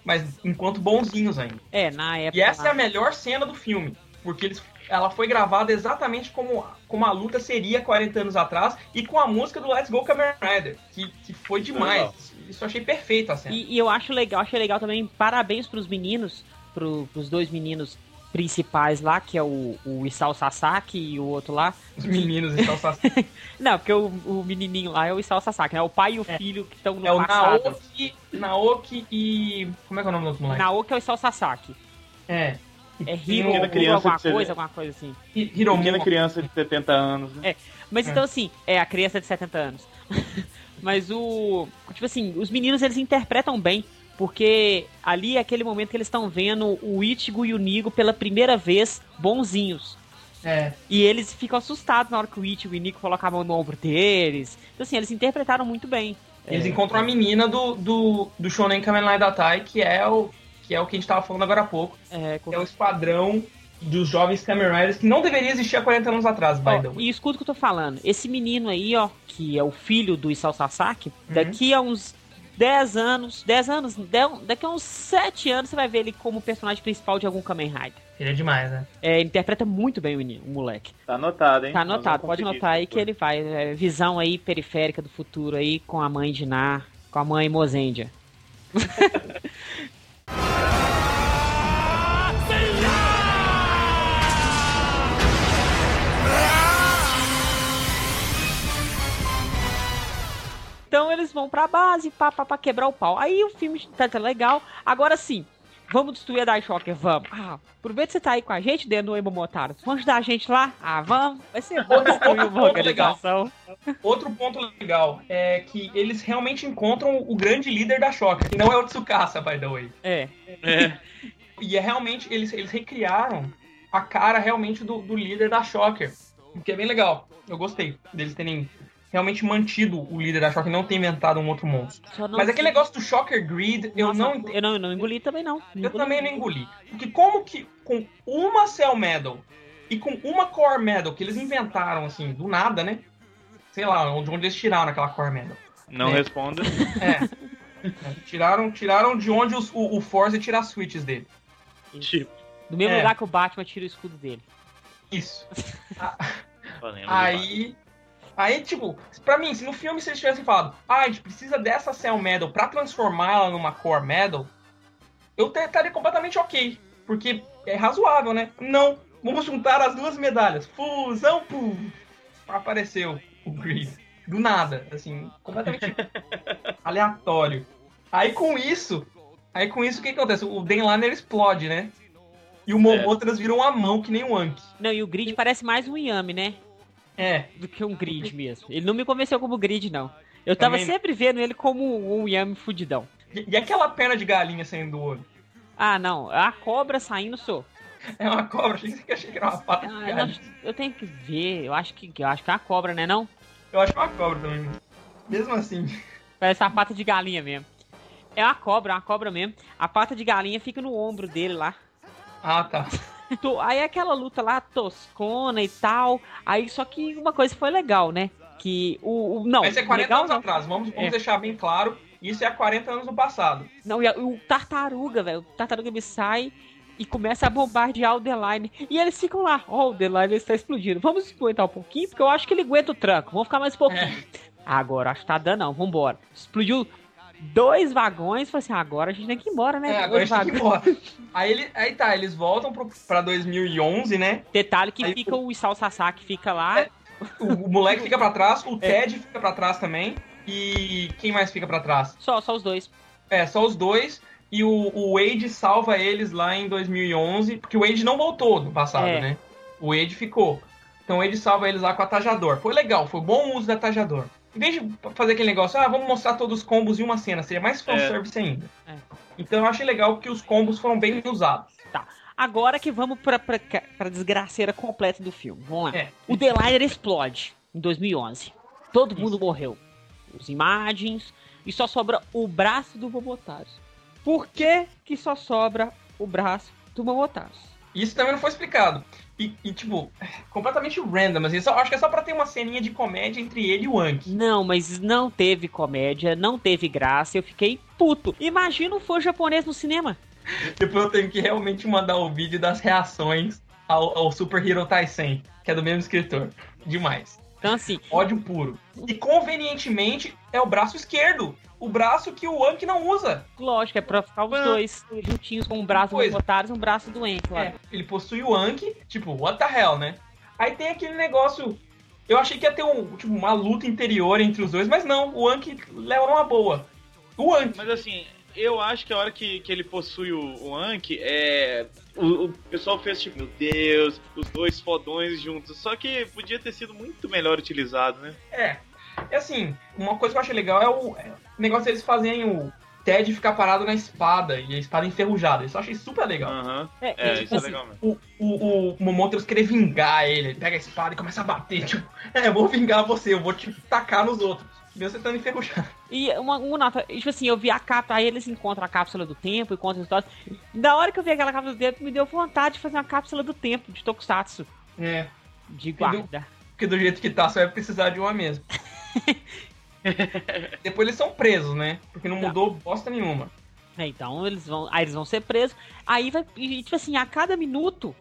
Mas enquanto bonzinhos ainda. É, na época. E essa é a melhor cena do filme. Porque eles, ela foi gravada exatamente como, como a luta seria 40 anos atrás e com a música do Let's Go Kamen Rider. Que, que foi demais. Legal. Isso eu achei perfeito a cena. E, e eu acho legal, achei legal também, parabéns pros meninos, pro, pros dois meninos principais lá, que é o, o Isao Sasaki e o outro lá. Os meninos estão só Não, porque o, o menininho lá é o Isao Sasaki, né? O pai e o filho que estão no É o passado. Naoki, Naoki e. Como é que é o nome do outro moleque? Naoki é o Isao Sasaki. É. É Hiro, o- criança alguma de ser- coisa, alguma coisa assim. Hi- Hiromu. Pequena criança de 70 anos, né? Mas É. então, assim, é a criança de 70 anos. Mas o. Tipo assim, os meninos eles interpretam bem. Porque ali é aquele momento que eles estão vendo o Ichigo e o Nigo pela primeira vez bonzinhos. É. E eles ficam assustados na hora que o Ichigo e o Nico colocam a mão no ombro deles. Então, assim, eles interpretaram muito bem. Eles É, encontram a menina do, do, do Shonen Kamen Rider Datai, que é o que é o que a gente tava falando agora há pouco. é, Que é o esquadrão dos jovens Kamen Riders que não deveria existir há 40 anos atrás, way. e escuta o que eu tô falando. Esse menino aí, ó, que é o filho do Isao Sasaki, Uhum. daqui a uns 10 anos, 10 anos, daqui a uns 7 anos você vai ver ele como personagem principal de algum Kamen Rider. Ele é demais, né? É, ele interpreta muito bem o menino, o moleque. Tá anotado, hein? Tá anotado, pode anotar aí que ele vai. é, visão aí periférica do futuro aí com a mãe de Nar, com a mãe Mozendia. Então eles vão pra base, pá, pá, pra quebrar o pau. Aí o filme tá, tá legal. Agora sim, vamos destruir a Daishocker, vamos. Ah, aproveita que você tá aí com a gente dentro do Emomotaro. Vamos ajudar a gente lá? Ah, vamos. Vai ser bom destruir uma organização. Outro ponto legal é que eles realmente encontram o grande líder da Shocker, que não é o Tsukasa, by the way. É. É. E é realmente, eles, eles recriaram a cara realmente do, do líder da Shocker. O que é bem legal. Eu gostei deles terem realmente mantido o líder da Shocker e não ter inventado um outro monstro. Não Mas aquele negócio do Shocker Greed, eu Nossa, não. Eu não, eu não engoli também, não. Eu também não engoli. Porque como que com uma Cell Medal e com uma Core Medal que eles inventaram, assim, do nada, né? Sei lá, de onde eles tiraram aquela Core Medal. Não É. responda. É. tiraram, tiraram de onde os- o, o Force tira as switches dele. tipo, Do mesmo É. lugar que o Batman tira o escudo dele. Isso. falando Aí. Aí, tipo, pra mim, se no filme se eles tivessem falado, ah, a gente precisa dessa Cell Medal pra transformá-la numa Core Medal, eu estaria completamente ok. Porque é razoável, né? Não. Vamos juntar as duas medalhas. Fusão, pum. Apareceu o Greed. Do nada, assim, completamente aleatório. Aí com isso, aí com isso o que acontece? O Denliner explode, né? E o Momotras virou uma mão que nem o Anki. Não, e o grid parece mais um Yami, né? É, Do que um grid mesmo. Ele não me convenceu como grid, não. Eu tava Também sempre vendo ele como um Yami fudidão. E, e aquela perna de galinha saindo do olho? Ah, não. A cobra saindo, sou. É uma cobra, achei que achei que era uma pata de Ah, galinha. não, eu tenho que ver. Eu acho que, eu acho que é uma cobra, né? Não? Eu acho que é uma cobra também. Mesmo assim. Parece uma pata de galinha mesmo. É uma cobra, é uma cobra mesmo. A pata de galinha fica no ombro dele lá. Ah, tá. Aí aquela luta lá, toscona e tal. Aí só que uma coisa foi legal, né? Que o. o- não, Mas é 40 legal anos não. atrás, vamos, vamos É. deixar bem claro. Isso é há 40 anos no passado. Não, e o tartaruga, velho. O tartaruga me sai e começa a bombardear o Deline. E eles ficam lá. Ó, o Deline está explodindo. Vamos aguentar um pouquinho, porque eu acho que ele aguenta o tranco. Vamos ficar mais um pouquinho. É. Agora, acho que tá dando não. Vambora. Explodiu dois vagões, falou assim, agora a gente tem que ir embora, né? É, agora a dois gente tem que ir embora. Aí, ele, aí tá, eles voltam pro, pra 2011, né? Detalhe que Aí fica o- o Isao Sasaki, fica lá. É. O, o moleque fica pra trás, o É. Ted fica pra trás também. E quem mais fica pra trás? Só, só os dois. É, só os dois. E o, o Wade salva eles lá em 2011, porque o Wade não voltou no passado, É. né? O Wade ficou. Então o Wade salva eles lá com a Tajador. Foi legal, foi bom uso da Tajador. Em vez de fazer aquele negócio, ah, vamos mostrar todos os combos em uma cena, seria mais fanservice ainda. É. Então eu achei legal que os combos foram bem usados. Agora que vamos pra, pra, pra desgraceira completa do filme. Vamos lá. É. O The Liner explode em 2011. Todo mundo morreu. Os imagens. E só sobra o braço do Momotaro. Por que que só sobra o braço do Momotaro? Isso também não foi explicado. E, e, tipo, completamente random, assim. Só, acho que é só pra ter uma ceninha de comédia entre ele e o Anki. Não, mas não teve comédia, não teve graça. Eu fiquei puto. Imagina um fã japonês no cinema. Depois eu tenho que realmente mandar o vídeo das reações ao, ao Super Hero Taisen, que é do mesmo escritor. Demais. Então, assim, Ódio puro. E convenientemente é o braço esquerdo. O braço que o Anki não usa. lógico, é pra ficar os dois juntinhos com um braço do e um braço do Enki lá. É, ele possui o Anki, tipo, what the hell, né? Aí tem aquele negócio. Eu achei que ia ter um, tipo, uma luta interior entre os dois, mas não, o Anki leva uma boa. O Anki. Mas assim, eu acho que a hora que, que ele possui o, o Anki, é. O, o pessoal fez tipo, meu Deus, os dois fodões juntos. Só que podia ter sido muito melhor utilizado, né? É. É assim, uma coisa que eu achei legal é o, é o negócio deles fazerem o Ted ficar parado na espada e a espada enferrujada. Isso eu achei super legal. Aham. É, É, tipo isso é assim, legal mesmo. O, o, o Momoteros querer vingar ele, ele pega a espada e começa a bater, tipo, é, eu vou vingar você, eu vou te tacar nos outros. Mesmo você estando enferrujado. E uma, uma nota, tipo assim, eu vi a cápsula, aí eles encontram a cápsula do tempo e contam as histórias. Da hora que eu vi aquela cápsula do tempo, me deu vontade de fazer uma cápsula do tempo, de Tokusatsu, É, de guarda. porque do jeito que tá, só vai precisar de uma mesmo. Depois eles são presos, né? Porque não Tá. mudou bosta nenhuma. É, Então eles vão, aí eles vão ser presos. Aí vai, e, tipo assim, a cada minuto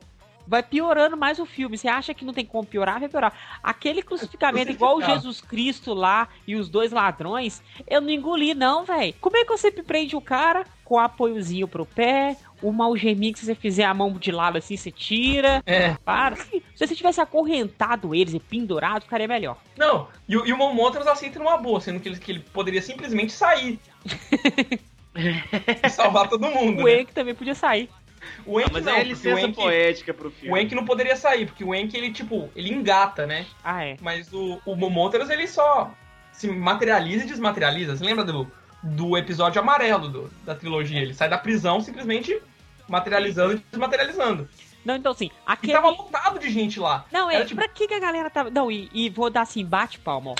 vai piorando mais o filme. Você acha que não tem como piorar, vai piorar. Aquele crucificamento igual o Crucificado. Jesus Cristo lá e os dois ladrões, eu não engoli não, velho. Como é que você prende o cara com apoiozinho pro pé, uma algeminha que se você fizer a mão de lado assim, você tira. É. Para. Se você tivesse acorrentado eles e pendurado, ficaria melhor. Não, e, o- e o Momoteros aceita numa boa, sendo que ele, que ele poderia simplesmente sair. e salvar todo mundo. O né? Enk também podia sair. O Ah, Enki mas não, é licença o Enki, poética pro filme. o Enki não poderia sair, porque o Enki, ele, tipo, ele engata, né? Ah, é. Mas o, o Momoteros, ele só se materializa e desmaterializa. Você lembra do, do episódio amarelo do- da trilogia? Ele sai da prisão simplesmente materializando e desmaterializando. Não, então assim, E aquele. tava lotado de gente lá. Não, é, Era tipo- pra que, que a galera tava. Não, e, e vou dar assim, bate palma, ó.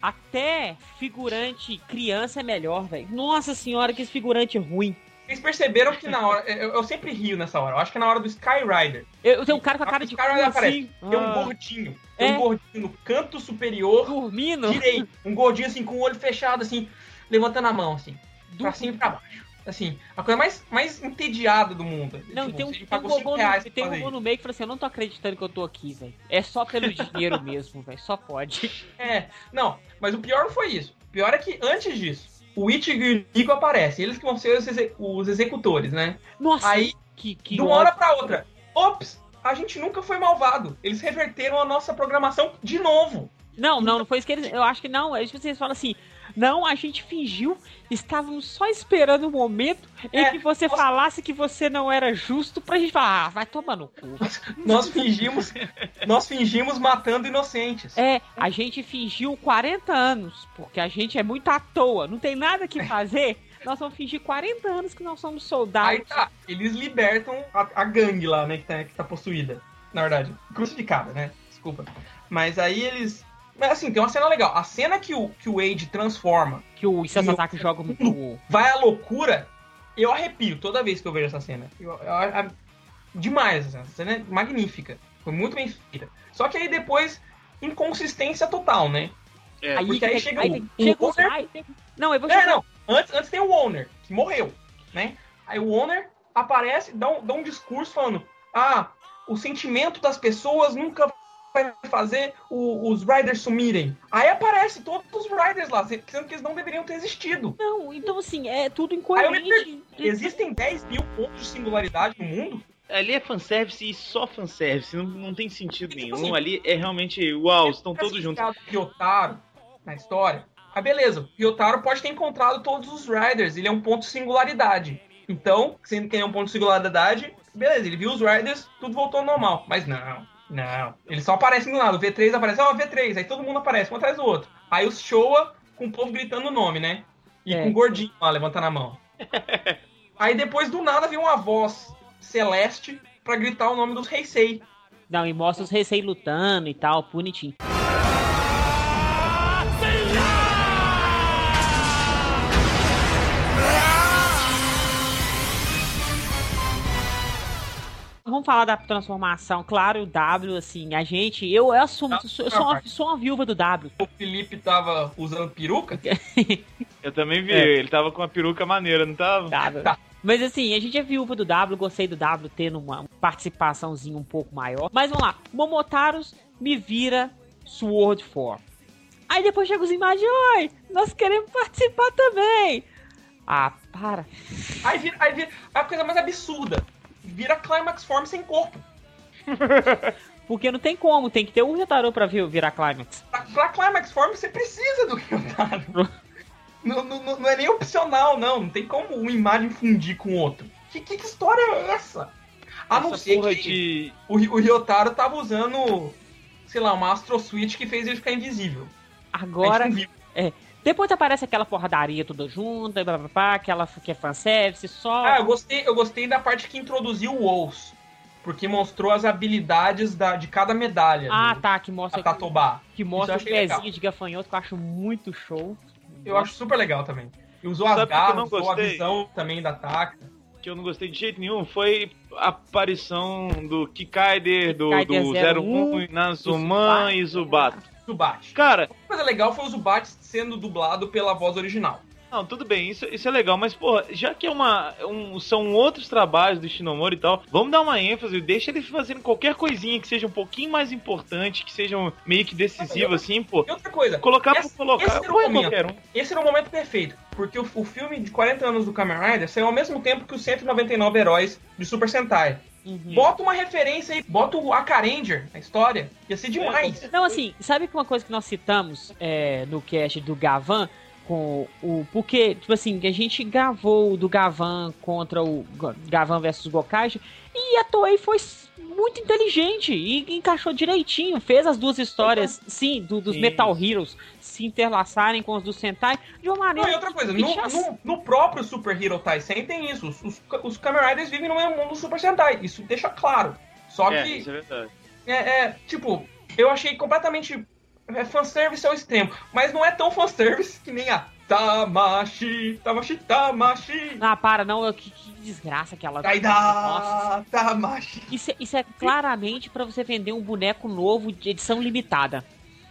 Até figurante criança é melhor, velho. Nossa senhora, que figurante ruim. Vocês perceberam que na hora. Eu, eu sempre rio nessa hora. Eu acho que é na hora do Skyrider. Eu, eu tenho um cara com a cara de Skyrider aparece. assim. Tem um ah, gordinho. Tem É. um gordinho no canto superior dormindo. direito. Um gordinho assim, com o olho fechado, assim, levantando a mão, assim. Pra Du- cima e pra baixo. Assim, a coisa mais, mais entediada do mundo. Não, Tipo, tem um, você tem um robô 5 reais no, pra tem um robô no meio que fala assim: Eu não tô acreditando que eu tô aqui, velho. É só pelo dinheiro mesmo, velho. Só pode. É, não, mas o pior não foi isso. O pior é que antes disso, o Ichigo e o Nico aparecem. Eles que vão ser os, exe- os executores, né? Nossa, Aí, que, que de uma hora pra outra, ops, a gente nunca foi malvado. Eles reverteram a nossa programação de novo. Não, não, não foi isso que eles. Eu acho que não. Eles vocês falam assim. Não, a gente fingiu, estávamos só esperando o momento em É, que você nossa. falasse que você não era justo pra gente falar, ah, vai tomar no cu. Nós fingimos, nós fingimos matando inocentes. É, a gente fingiu 40 anos, porque a gente é muito à toa, não tem nada que fazer. Nós vamos fingir 40 anos que nós somos Aí soldados. tá, eles libertam a, a gangue lá, né, que tá, que tá possuída. Na verdade, crucificada, né? Desculpa. Mas aí eles. Mas assim, tem uma cena legal. A cena que o, que o Wade transforma Que o Sasaki joga o. vai à loucura, eu arrepio toda vez que eu vejo essa cena. Eu, eu- a- demais, essa cena é magnífica. Foi muito bem feita. Só que aí depois, inconsistência total, né? É, Aí, porque aí aí chega aí o- tem- o chega Owner- aí tem- Não, eu vou É, chegar. não. Antes, antes tem o Owner, que morreu, né? Aí o Owner aparece, dá um, dá um discurso falando: Ah, o sentimento das pessoas nunca vai fazer o- os Riders sumirem? Aí aparece todos os Riders lá, sendo que eles não deveriam ter existido. Não, então assim, é tudo incoerente. Existem 10 mil pontos de singularidade no mundo? Ali é fanservice e só fanservice, não, não tem sentido Tipo nenhum. assim, Ali é realmente, uau, estão todos juntos. Ryotaro na história. Ah, beleza. Ryotaro pode ter encontrado todos os Riders. Ele é um ponto de singularidade. Então, sendo que ele é um ponto de singularidade, beleza, ele viu os Riders, tudo voltou ao normal. Mas não, não. Eles só aparecem do lado. O V3 aparece, ó, V3. Aí todo mundo aparece, um atrás do outro. Aí os Showa com o povo gritando o nome, né? E É. com o gordinho lá levantando a mão. Aí depois do nada vem uma voz celeste pra gritar o nome dos Heisei. Não, e mostra os recém lutando e tal, bonitinho. Vamos falar da transformação. Claro, o W, assim, a gente. Eu, eu assumo, eu sou, eu sou uma, sou uma viúva do W. O Felipe tava usando peruca. Eu também vi, É. ele tava com uma peruca maneira, não tava? W. Mas assim, a gente é viúva do W, gostei do W tendo uma participaçãozinha um pouco maior. Mas vamos lá, Momotaros me vira Sword Form. Aí depois chega os imagens, oi, nós queremos participar também. Ah, para. Aí vira, aí vira a coisa mais absurda. Vira Climax Form sem corpo. Porque não tem como, tem que ter o Ryotaro pra vir, virar Climax. Pra, pra Climax Form você precisa do Ryotaro. não, não, não não é nem opcional, não. Não tem como uma imagem fundir com outra. Que, que, que história é essa? A não Essa ser porra que de. o, o Ryotaro tava usando, sei lá, uma Astro Switch que fez ele ficar invisível. Agora, não viu. Depois aparece aquela porradaria toda junta, blá, blá, blá, aquela que é fanservice, só... Ah, eu gostei, eu gostei da parte que introduziu o Wolves. Porque mostrou as habilidades da, de cada medalha. Ah, do, tá, que mostra, Tatobá. que mostra o pezinho legal. de gafanhoto, que eu acho muito show. Eu acho super legal também. E usou as Sabe que eu garras, não usou a gostei? visão também da Taka. que eu não gostei de jeito nenhum foi a aparição do Kikaider, do, Kikaider do 01, 01, Nazuman e Zubato. Zubat. Cara, Uma coisa legal foi o Zubat sendo dublado pela voz original. não, tudo bem, isso, isso é legal, mas, porra, já que é uma. um- são outros trabalhos do Shinomori e tal, vamos dar uma ênfase, deixa eles fazendo qualquer coisinha que seja um pouquinho mais importante, que seja meio que decisiva, assim, pô. E outra coisa, Colocar esse- por colocar, esse era o põe momento. qualquer um. esse era o momento perfeito. Porque o, o filme de 40 anos do Kamen Rider saiu ao mesmo tempo que os 199 heróis de Super Sentai. Uhum. Bota uma referência aí, bota o Akaranger na história. Ia ser demais. Não, assim, sabe que uma coisa que nós citamos é, no cast do Gavan com o. Porque, tipo assim, a gente gravou o do Gavan contra o Gavan versus Gokaiger e a Toei foi muito inteligente e encaixou direitinho. Fez as duas histórias, sim, do- dos Sim. Metal Heroes se interlaçarem com os do Sentai de uma Não, maneira. e outra coisa, no, no- no próprio Super Hero Taisen tem isso. Os, os, os Kamen Riders vivem no mesmo mundo do Super Sentai. Isso deixa claro. Só É, que, isso é verdade. é, é, tipo, eu achei completamente é, fanservice ao extremo. Mas não é tão fanservice que nem a Tamashi, Tamashi, Tamashi. Ah, para, não, eu- que, que desgraça aquela. Nossa. Kaida, Tamashi. Isso, é- isso é claramente pra você vender um boneco novo de edição limitada.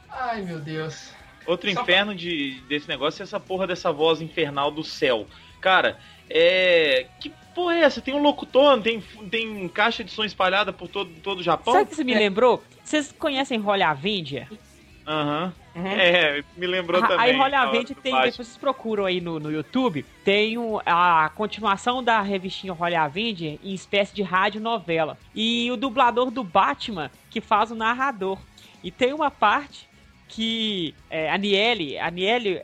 Ai, meu Deus. Outro Só inferno de, desse negócio é essa porra dessa voz infernal do céu. Cara, é. Que porra é essa? Tem um locutor, tem, tem caixa de som espalhada por todo, todo o Japão? Sabe o que você me É. lembrou? Vocês conhecem Holly Avenger? Aham. Uhum. É, me lembrou Ah, também. Avenger do tem, Batman. depois vocês procuram aí no, no YouTube, tem um- a continuação da revistinha Avenger em espécie de rádio novela. E o dublador do Batman que faz o narrador. E tem uma parte que é, a Niele, a Niele,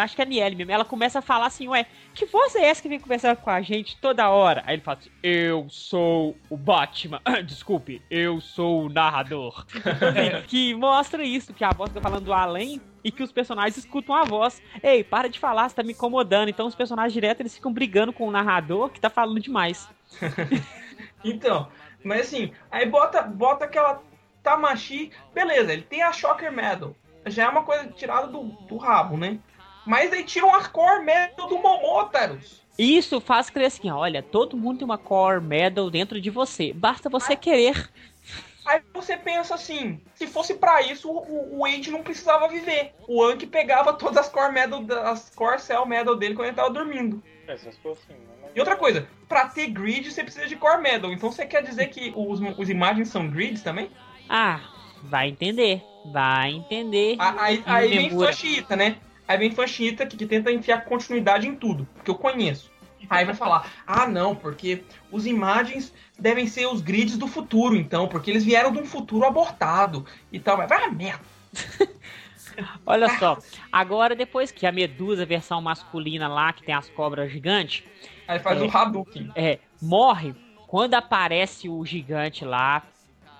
acho que é a Niele mesmo, ela começa a falar assim, ué, que voz é essa que vem conversar com a gente toda hora? Aí ele fala assim, eu sou o Batman, desculpe, eu sou o narrador. Assim, que mostra isso, que a voz tá falando do além e que os personagens escutam a voz. Ei, para de falar, você tá me incomodando. Então os personagens direto eles ficam brigando com o narrador que tá falando demais. Então, mas assim, aí bota, bota aquela Tamashi, beleza, ele tem a Shocker Medal. Já é uma coisa tirada do, do rabo, né? Mas aí tiram a Core Medal do Momotaros. Isso faz crer assim, olha, todo mundo tem uma core medal dentro de você. Basta você querer. Aí você pensa assim, se fosse pra isso, o, o Wade não precisava viver. O Anki pegava todas as Core Medal, da- as Core Cell Medal dele quando ele tava dormindo. É, assim, né? E outra coisa, pra ter grid você precisa de Core Medal. Então você quer dizer que os, os imagens são grids também? Ah, Vai entender. Vai entender. Aí, aí vem fã xiita, né? Aí vem fã xiita que, que tenta enfiar continuidade em tudo, porque eu conheço. Aí vai falar, ah não, porque os imagens devem ser os grids do futuro, então, porque eles vieram de um futuro abortado e tal. Vai, vai a merda. Olha só. Agora, depois que a Medusa, versão masculina lá, que tem as cobras gigantes, Aí faz É. o Hadouken. é, morre, quando aparece o gigante lá,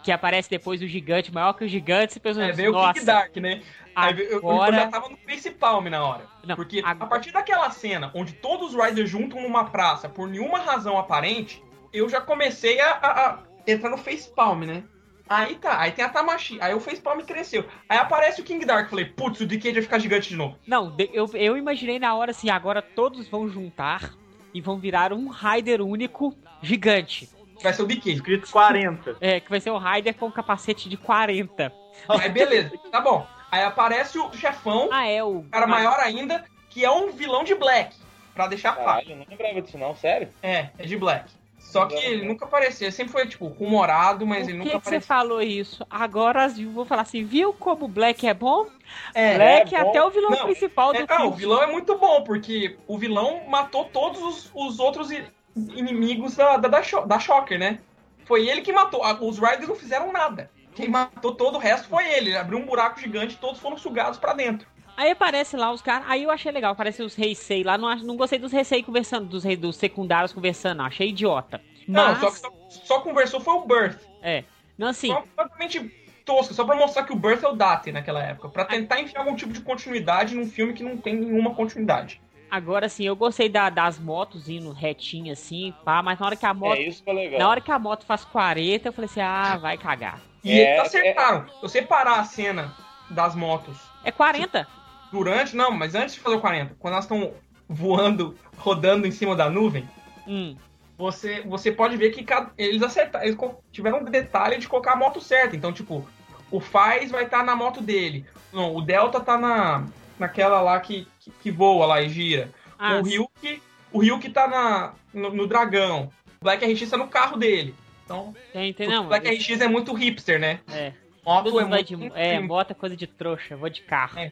que aparece depois o gigante maior que o gigante, você pensa, É, veio o nossa, King Dark, né? Aí eu, eu, agora... já tava no principal na hora. Não, Porque agora- a partir daquela cena onde todos os Riders juntam numa praça por nenhuma razão aparente, eu já comecei a, a- a entrar no facepalm, né? Aí tá, aí tem a Tamashi, aí o facepalm cresceu. Aí aparece o King Dark, falei, putz, o Decade vai ficar gigante de novo. Não, eu, eu imaginei na hora assim, agora todos vão juntar e vão virar um Raider único gigante. Vai ser o Decade. Escrito 40. É, que vai ser o Raider com capacete de 40. Aí beleza, tá bom. Aí aparece o chefão, Ah, é o. cara maior ainda, que é um vilão de Black. Pra deixar fácil. Caralho, eu não lembrava disso não, sério. É, é de Black. Só que ele nunca apareceu, ele sempre foi, tipo, humorado, mas Por ele que, nunca que você apareceu. falou isso? Agora as vou falar assim, viu como o Black é bom? É, Black é é bom. até o vilão Não, principal do É, ah, o filme. vilão é muito bom, porque o vilão matou todos os, os outros inimigos da, da, da, da Shocker, né? Foi ele que matou. Os Riders não fizeram nada. Quem matou todo o resto foi ele. Ele abriu um buraco gigante e todos foram sugados pra dentro. Aí aparece lá os caras, aí eu achei legal, aparece os Heisei lá, não, não gostei dos Heisei conversando, dos, rei- dos secundários conversando, não, achei idiota. Não, Mas, só que só, só conversou foi o Birth. é, não assim, Foi completamente tosco, só pra mostrar que o Birth é o Date naquela época. Pra tentar enfiar algum tipo de continuidade num filme que não tem nenhuma continuidade. Agora sim, eu gostei da- das motos indo retinho assim, pá, mas na hora que a moto, É, isso foi legal. na hora que a moto faz 40, eu falei assim, ah, vai cagar. E É, eles acertaram. Se você parar a cena das motos É 40? durante, não, mas antes de fazer o 40, quando elas estão voando, rodando em cima da nuvem, Hum, você, você pode ver que cada- eles acertaram, eles tiveram um detalhe de colocar a moto certa. Então, tipo, o Faz vai estar na moto dele. Não, o Delta tá na, naquela lá que, que, que voa lá e gira. ah, o Ryuki, o Ryuki tá na, no, no dragão. O Black RX tá no carro dele. Então, tem, tem, o não, Black RX é muito hipster, né? é, Moto é muito de, é, coisa de trouxa, vou de carro. É.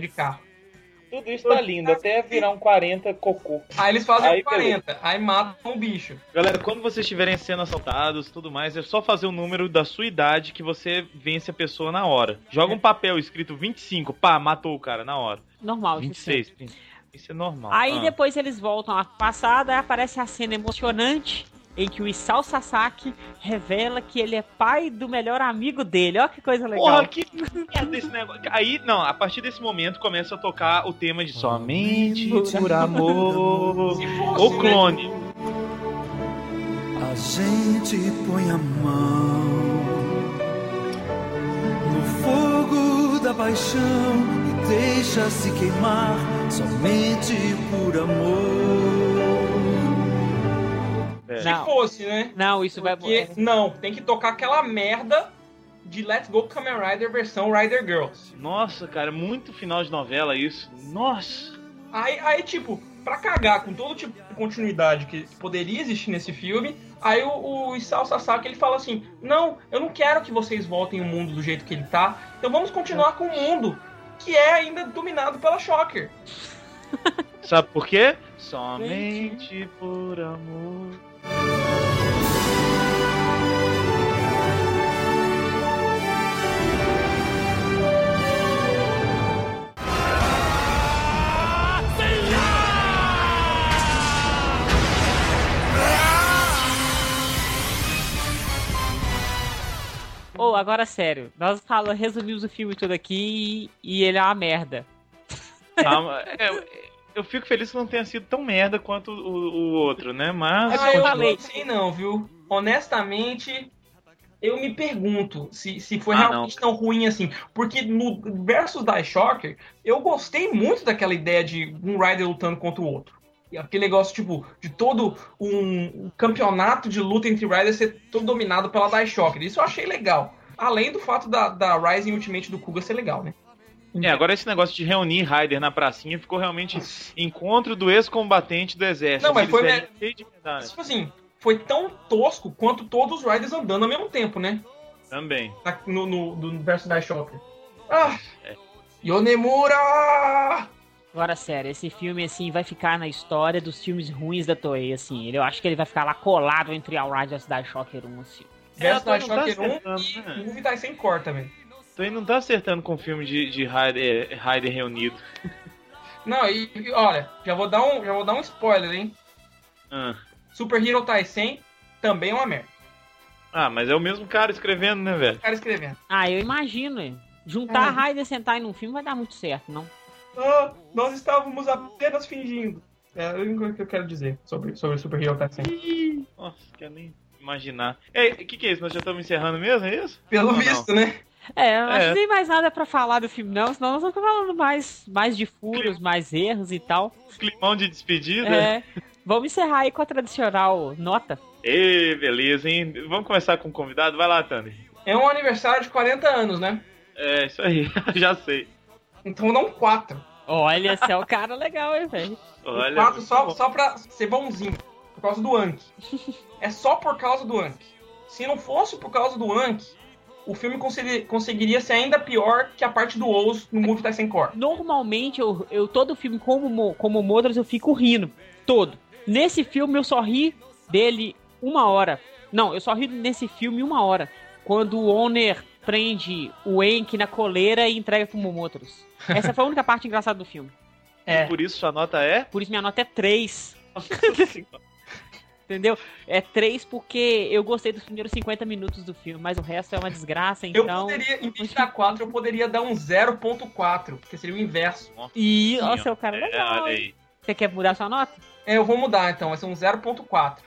de carro. Tudo isso tá lindo, até virar um 40 cocô. Aí eles fazem Aí, o 40, aí matam o bicho. Galera, quando vocês estiverem sendo assaltados tudo mais, é só fazer o número da sua idade que você vence a pessoa na hora. Joga um papel escrito 25, pá, matou o cara na hora. Normal, isso 26, isso é normal. Aí Ah. depois eles voltam à passada, aí aparece a cena emocionante em que o Isao Sasaki revela que ele é pai do melhor amigo dele. Olha que coisa legal. Porra, que merda esse negócio. Aí, não, a partir desse momento começa a tocar o tema de somente por amor. O né? clone. A gente põe a mão no fogo da paixão e deixa se queimar somente por amor. É. Se Não. fosse, né? Não, isso vai. Porque, não, tem que tocar aquela merda de Let's Go Kamen Rider versão Rider Girls. Nossa, cara, muito final de novela isso. Nossa. Aí, aí, tipo, pra cagar com todo tipo de continuidade que poderia existir nesse filme, aí o, o Isao Sasaki ele fala assim: Não, eu não quero que vocês voltem o mundo do jeito que ele tá, então vamos continuar com o mundo que é ainda dominado pela Shocker. Sabe por quê? Somente por amor. Ô, agora sério, nós fala, resumimos o filme todo aqui e, e ele é uma merda. Ah, é, eu, eu fico feliz que não tenha sido tão merda quanto o, o outro, né? Mas. É Ah, eu eu falei. não sei não, viu? Honestamente, eu me pergunto se, se foi Ah, realmente tão ruim assim. Porque no versus da Shocker, eu gostei muito daquela ideia de um Rider lutando contra o outro. Aquele negócio, tipo, de todo um, campeonato de luta entre Riders ser todo dominado pela Dai Shocker. Isso eu achei legal. Além do fato da, da Rising Ultimate do Kuga ser legal, né? É, agora esse negócio de reunir Ryder na pracinha ficou realmente encontro do ex-combatente do exército. Não, mas foi. Tipo assim, foi tão tosco quanto todos os Riders andando ao mesmo tempo, né? Também. na- no, no, do universo da Shocker. Ah! É. Yonemura! Agora, sério, esse filme, assim, vai ficar na história dos filmes ruins da Toei, assim. Eu acho que ele vai ficar lá colado entre All Riders da Shocker 1, assim. É, da não tá Shocker 1 acertando, e né? Movie tá sem cor também. Ele não tá acertando com o filme de, de Raider, Raider reunido. Não, e, e olha, já vou, dar um, já vou dar um spoiler, hein? Ah. Super Hero Tyson também é uma merda. Ah, mas é o mesmo cara escrevendo, né, velho? O cara escrevendo. Ah, eu imagino, hein. Juntar É. Raider e Sentai num filme vai dar muito certo, não? Ah, nós estávamos apenas fingindo. É a única coisa que eu quero dizer sobre, sobre Super Hero. Ih, Nossa, quero nem imaginar. Ei, o que, que é isso? Nós já estamos encerrando mesmo, é isso? Pelo Não, não. visto, né? É, eu acho É. que nem mais nada pra falar do filme, não. Senão nós vamos falando mais, mais de furos, mais erros e tal. Climão de despedida? É. Vamos encerrar aí com a tradicional nota. Ê, beleza, hein? Vamos começar com o convidado? Vai lá, Tanner. É um aniversário de 40 anos, né? É, isso aí, já sei. Então dá um 4. Olha, você é um cara legal, hein, velho. Olha. 4 muito só, bom. só pra ser bonzinho. Por causa do Anki. é só por causa do Anki. Se não fosse por causa do Anki, o filme consegui- conseguiria ser ainda pior que a parte do Oz no Movie Tyson Core. Normalmente, eu, eu todo filme como, Mo- como Modras, eu fico rindo. Todo. Nesse filme, eu só ri dele uma hora. Não, eu só ri nesse filme uma hora. Quando o Owner prende o Enki na coleira e entrega pro Momotros. Essa foi a única parte engraçada do filme. É. Por isso sua nota é? Por isso minha nota é 3. Entendeu? É 3 porque eu gostei dos primeiros 50 minutos do filme, mas o resto é uma desgraça, Eu então. poderia, em vez de dar 4, eu poderia dar um 0.4, que seria o inverso. E, nossa, ó. o cara é É, legal. aí. Você quer mudar sua nota? É, eu vou mudar então, vai ser um 0.4.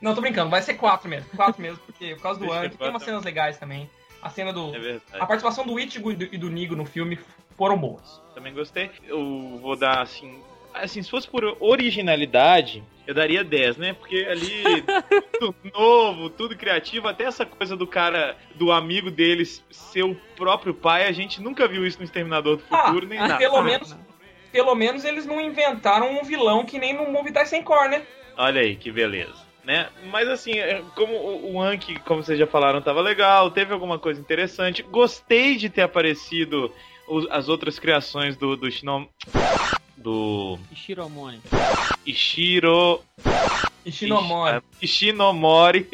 Não, tô brincando, vai ser 4 mesmo. 4 mesmo, porque por causa do Anki, tem umas cenas legais também. A cena do. É A participação do Ichigo e do, e do Nigo no filme foram boas. Também gostei. Eu vou dar assim. Assim, se fosse por originalidade, eu daria 10, né? Porque ali, tudo novo, tudo criativo, até essa coisa do cara, do amigo deles ser o próprio pai, a gente nunca viu isso no Exterminador do Ah, Futuro, nem nada. pelo menos, pelo menos eles não inventaram um vilão que nem no Movie Tyson Core, né? Olha aí, que beleza. Né? Mas assim, é, como o Anki, como vocês já falaram, tava legal, teve alguma coisa interessante. Gostei de ter aparecido as outras criações do, do Shinom... Do Shiromone. Ishiro... Ishinomori. Ishi- Ishinomori.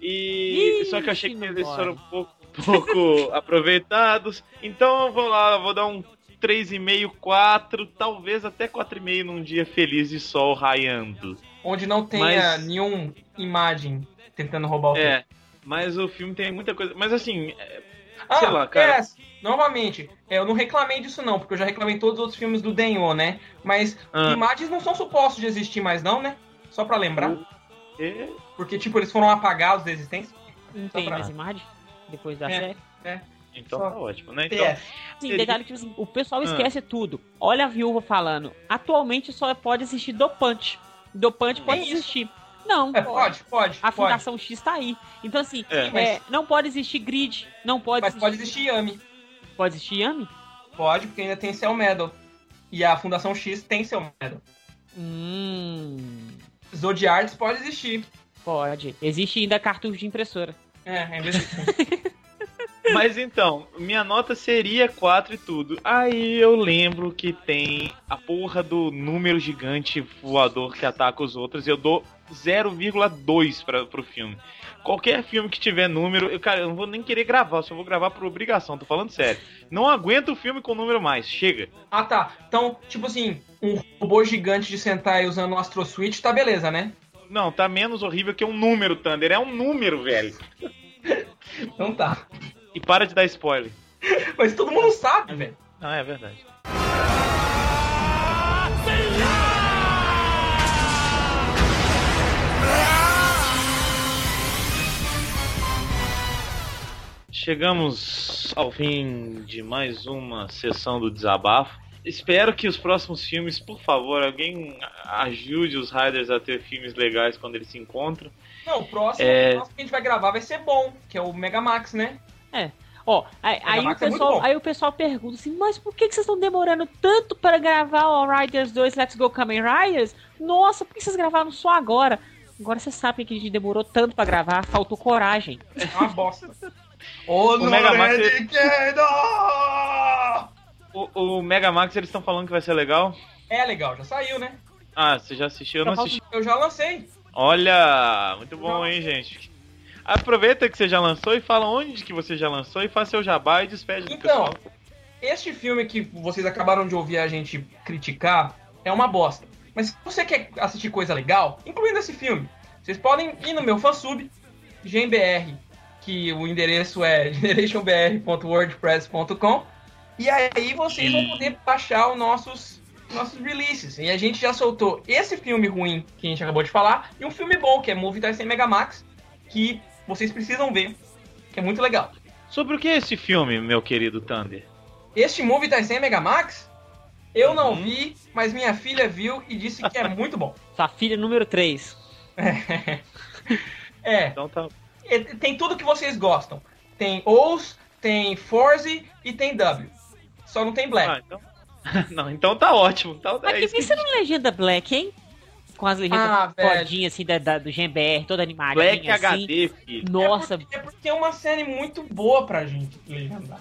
E Ih, só que eu achei que eles Ishinomori. foram um pouco, pouco aproveitados. Então eu vou lá, eu vou dar um 3,5, 4, talvez até 4,5 num dia feliz de sol raiando. Onde não tenha Mas- nenhum imagem tentando roubar o. É, mas o filme tem muita coisa. Mas assim, é, Ah, sei lá, cara. é, novamente, é, eu não reclamei disso não, porque eu já reclamei todos os outros filmes do Denho, né? Mas Ah. imagens não são supostos de existir mais não, né? Só pra lembrar. é, Porque, tipo, eles foram apagados da existência. Não tem pra- mais imagem? Depois da É. série? então Só- tá ótimo, né? Então, PS. Sim, Seria- detalhe que assim, o pessoal Ah. esquece tudo. Olha a viúva falando. Atualmente só pode existir dopante. Dopante pode isso. existir. Não, É, pode, pode. a pode. Fundação X tá aí. Então, assim, É. mas- é, não pode existir grid. Não pode Mas existir. pode existir Yami. Pode existir Yami? Pode, porque ainda tem Cell Medal. E a Fundação X tem Cell Medal. Hum. Zodiarts pode existir. Pode. Existe ainda cartucho de impressora. É, é investimento. Mas então, minha nota seria 4 e tudo. Aí eu lembro que tem a porra do número gigante voador que ataca os outros eu dou 0,2 para pro filme. Qualquer filme que tiver número, eu, cara, eu não vou nem querer gravar, eu só vou gravar por obrigação, tô falando sério. Não aguento o filme com número mais, chega. ah, tá. Então, tipo assim, um robô gigante de Sentai usando o Astro Switch, tá beleza, né? Não, tá menos horrível que um número, Thunder. É um número, velho. Então tá. E para de dar spoiler. Mas todo mundo sabe, velho. Ah, é verdade. Chegamos ao fim de mais uma sessão do desabafo. Espero que os próximos filmes, por favor, alguém ajude os Riders a ter filmes legais quando eles se encontram. Não, o próximo, É. o próximo que a gente vai gravar vai ser bom, que é o Megamax, né? Ó, aí, aí o é pessoal, bom. aí o pessoal pergunta assim, mas por que, que vocês estão demorando tanto para gravar o Riders 2 Let's Go Kamen Riders? Nossa, por que vocês gravaram só agora? Agora você sabe que a gente demorou tanto pra gravar, faltou coragem. É uma bosta. Ô, O Mega Max- Noriquedo! O, o Mega Max eles estão falando que vai ser legal. É legal, já saiu, né? Ah, você já assistiu? Eu não Só assisti. Eu já lancei. Olha, muito bom, hein, gente. Aproveita que você já lançou e fala onde que você já lançou e faz seu jabá e despede do Então, pessoal. este filme que vocês acabaram de ouvir a gente criticar é uma bosta. Mas se você quer assistir coisa legal, incluindo esse filme, vocês podem ir no meu fansub, GenBR, que o endereço é generationbr.wordpress.com e aí vocês vão poder baixar os nossos, nossos releases. E a gente já soltou esse filme ruim que a gente acabou de falar e um filme bom, que é Movie Tyson Megamax, que vocês precisam ver, que é muito legal. Sobre o que é esse filme, meu querido Thunder? Este Movie Tyson Megamax, eu não Uhum. vi, mas minha filha viu e disse que é muito bom. Sua filha número 3. É, Então tá. é, tem tudo que vocês gostam. Tem O's, tem Forze e tem W. Só não tem Black. Ah, então. não, então tá ótimo. Tá, Mas é que isso que isso não legenda Black, hein? Com as legendas Ah, fodinhas assim da, da- do GMBR, toda animadinha Black assim. HD, filho. Nossa, É porque, é porque é uma série muito boa pra gente legendar.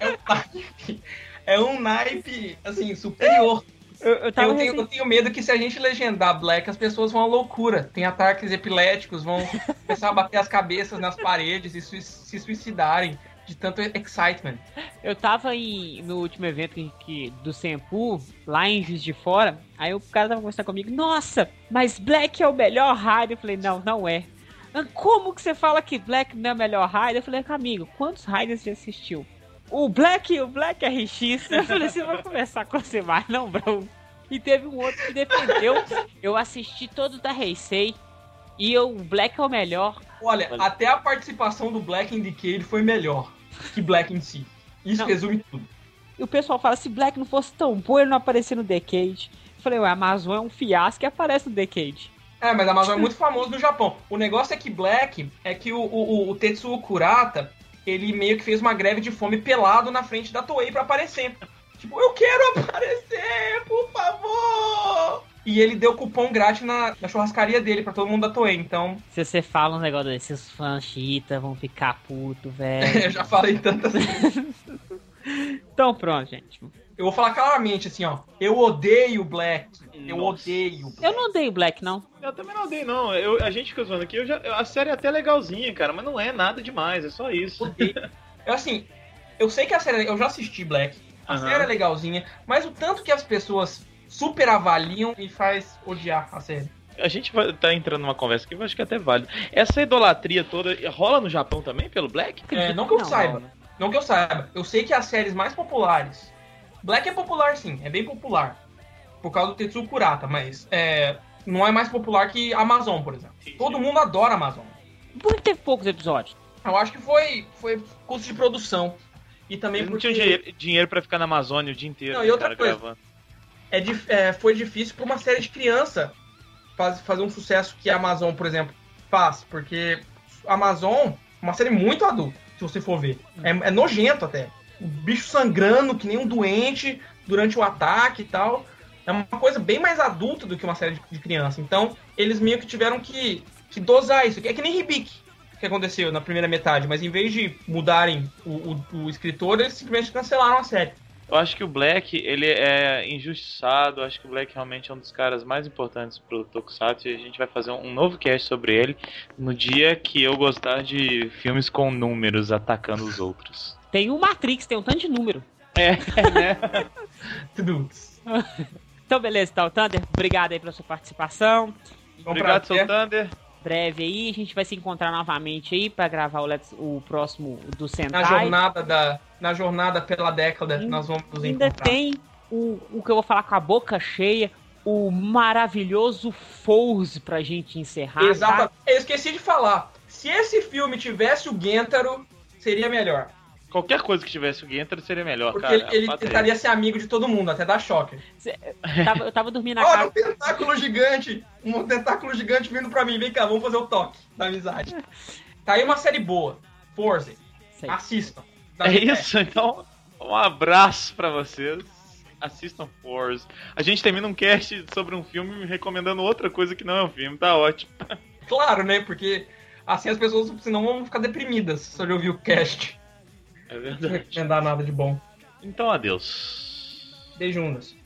é, um naipe, é um naipe, assim, superior. eu, eu tava Eu tenho, recém- eu tenho medo que se a gente legendar Black, as pessoas vão à loucura. Tem ataques epiléticos, vão começar a bater as cabeças nas paredes e sui- se suicidarem de tanto excitement. Eu tava no último evento que, que- do Sempu, lá em Juiz de Fora, aí o cara tava conversando comigo, nossa, mas Black é o melhor raid. Eu falei, não, não é. "Ah, Como que você fala que Black não é o melhor raid? Eu falei, amigo, quantos raids você assistiu? O Black, o Black RX. Eu falei, você vai conversar com você mais, não, bro. E teve um outro que defendeu. Eu assisti todos da Heisei. E eu, o Black é o melhor. Olha, até a participação do Black in Decade foi melhor que Black em si. Isso Não. resume tudo. E o pessoal fala, se Black não fosse tão bom, ele não aparecia no Decade. Eu falei, ué, a Amazon é um fiasco e aparece no Decade. É, mas a Amazon é muito famoso no Japão. O negócio é que Black é que o, o, o Tetsuo Kurata, ele meio que fez uma greve de fome pelado na frente da Toei pra aparecer. Tipo, eu quero aparecer, por favor! E ele deu cupom grátis na, na churrascaria dele pra todo mundo da Toei. Então, Se você fala um negócio desses fãs chita vão ficar puto, velho. eu já falei tantas vezes. então pronto, gente. Eu vou falar claramente assim, ó. Eu odeio Black. Eu Nossa. odeio Black. Eu não odeio Black, não. Eu também não dei, não. Eu, a gente fica zoando aqui. Eu já, a série é até legalzinha, cara, mas não é nada demais, é só isso. odeio. Eu, assim, eu sei que a série. Eu já assisti Black. A Aham. série é legalzinha, mas o tanto que as pessoas super avaliam me faz odiar a série. A gente vai tá entrando numa conversa que eu acho que é até válido. Essa idolatria toda rola no Japão também pelo Black? É, não que eu Não, saiba. não. Não que eu saiba. Eu sei que as séries mais populares. Black é popular sim, é bem popular. Por causa do Tetsuo Kurata, mas é, não é mais popular que Amazon, por exemplo. Todo mundo adora Amazon. Por que teve poucos episódios? Eu acho que foi, foi custo de produção. E também Eles não porque tinham dinheiro, dinheiro pra ficar na Amazônia o dia inteiro, Não, né, e outra cara, coisa. gravando. É, é, foi difícil para uma série de criança faz- fazer um sucesso que a Amazon, por exemplo, faz. Porque a Amazon é uma série muito adulta, se você for ver. É, é nojento até. O bicho sangrando que nem um doente durante o ataque e tal. É uma coisa bem mais adulta do que uma série de, de criança. Então, eles meio que tiveram que, que dosar isso. É que nem Hibiki que aconteceu na primeira metade, mas em vez de mudarem o, o- o escritor, eles simplesmente cancelaram a série. Eu acho que o Black, ele é injustiçado, eu acho que o Black realmente é um dos caras mais importantes pro Tokusatsu e a gente vai fazer um novo cast sobre ele no dia que eu gostar de filmes com números atacando os outros. Tem o Matrix, tem um tanto de número. É, né? Tudo. Então, beleza, então, Thunder, obrigado aí pela sua participação. Obrigado, seu. Thunder. Breve aí, a gente vai se encontrar novamente aí pra gravar o, Let's- o próximo do na Sentai. jornada da na jornada pela década nós vamos nos Ainda encontrar. tem o, o que eu vou falar com a boca cheia, o maravilhoso Force pra gente encerrar. tá? Exato. Eu esqueci de falar. Se esse filme tivesse o Gentaro, seria melhor. Qualquer coisa que tivesse o Gentry seria melhor, Porque cara. Ele, ele tentaria ser amigo de todo mundo, até dar choque. Cê, eu, tava, eu tava dormindo na Olha, casa. Olha, um tentáculo gigante! Um tentáculo gigante vindo pra mim. Vem cá, vamos fazer o toque da amizade. Tá aí uma série boa. Forze. Assistam. É isso, então. Um abraço pra vocês. Assistam Forze. A gente termina um cast sobre um filme recomendando outra coisa que não é um filme. Tá ótimo. Claro, né? Porque assim as pessoas senão vão ficar deprimidas se eu ouvir o cast. É verdade. Não dá nada de bom. Então, adeus. Beijo, Unas.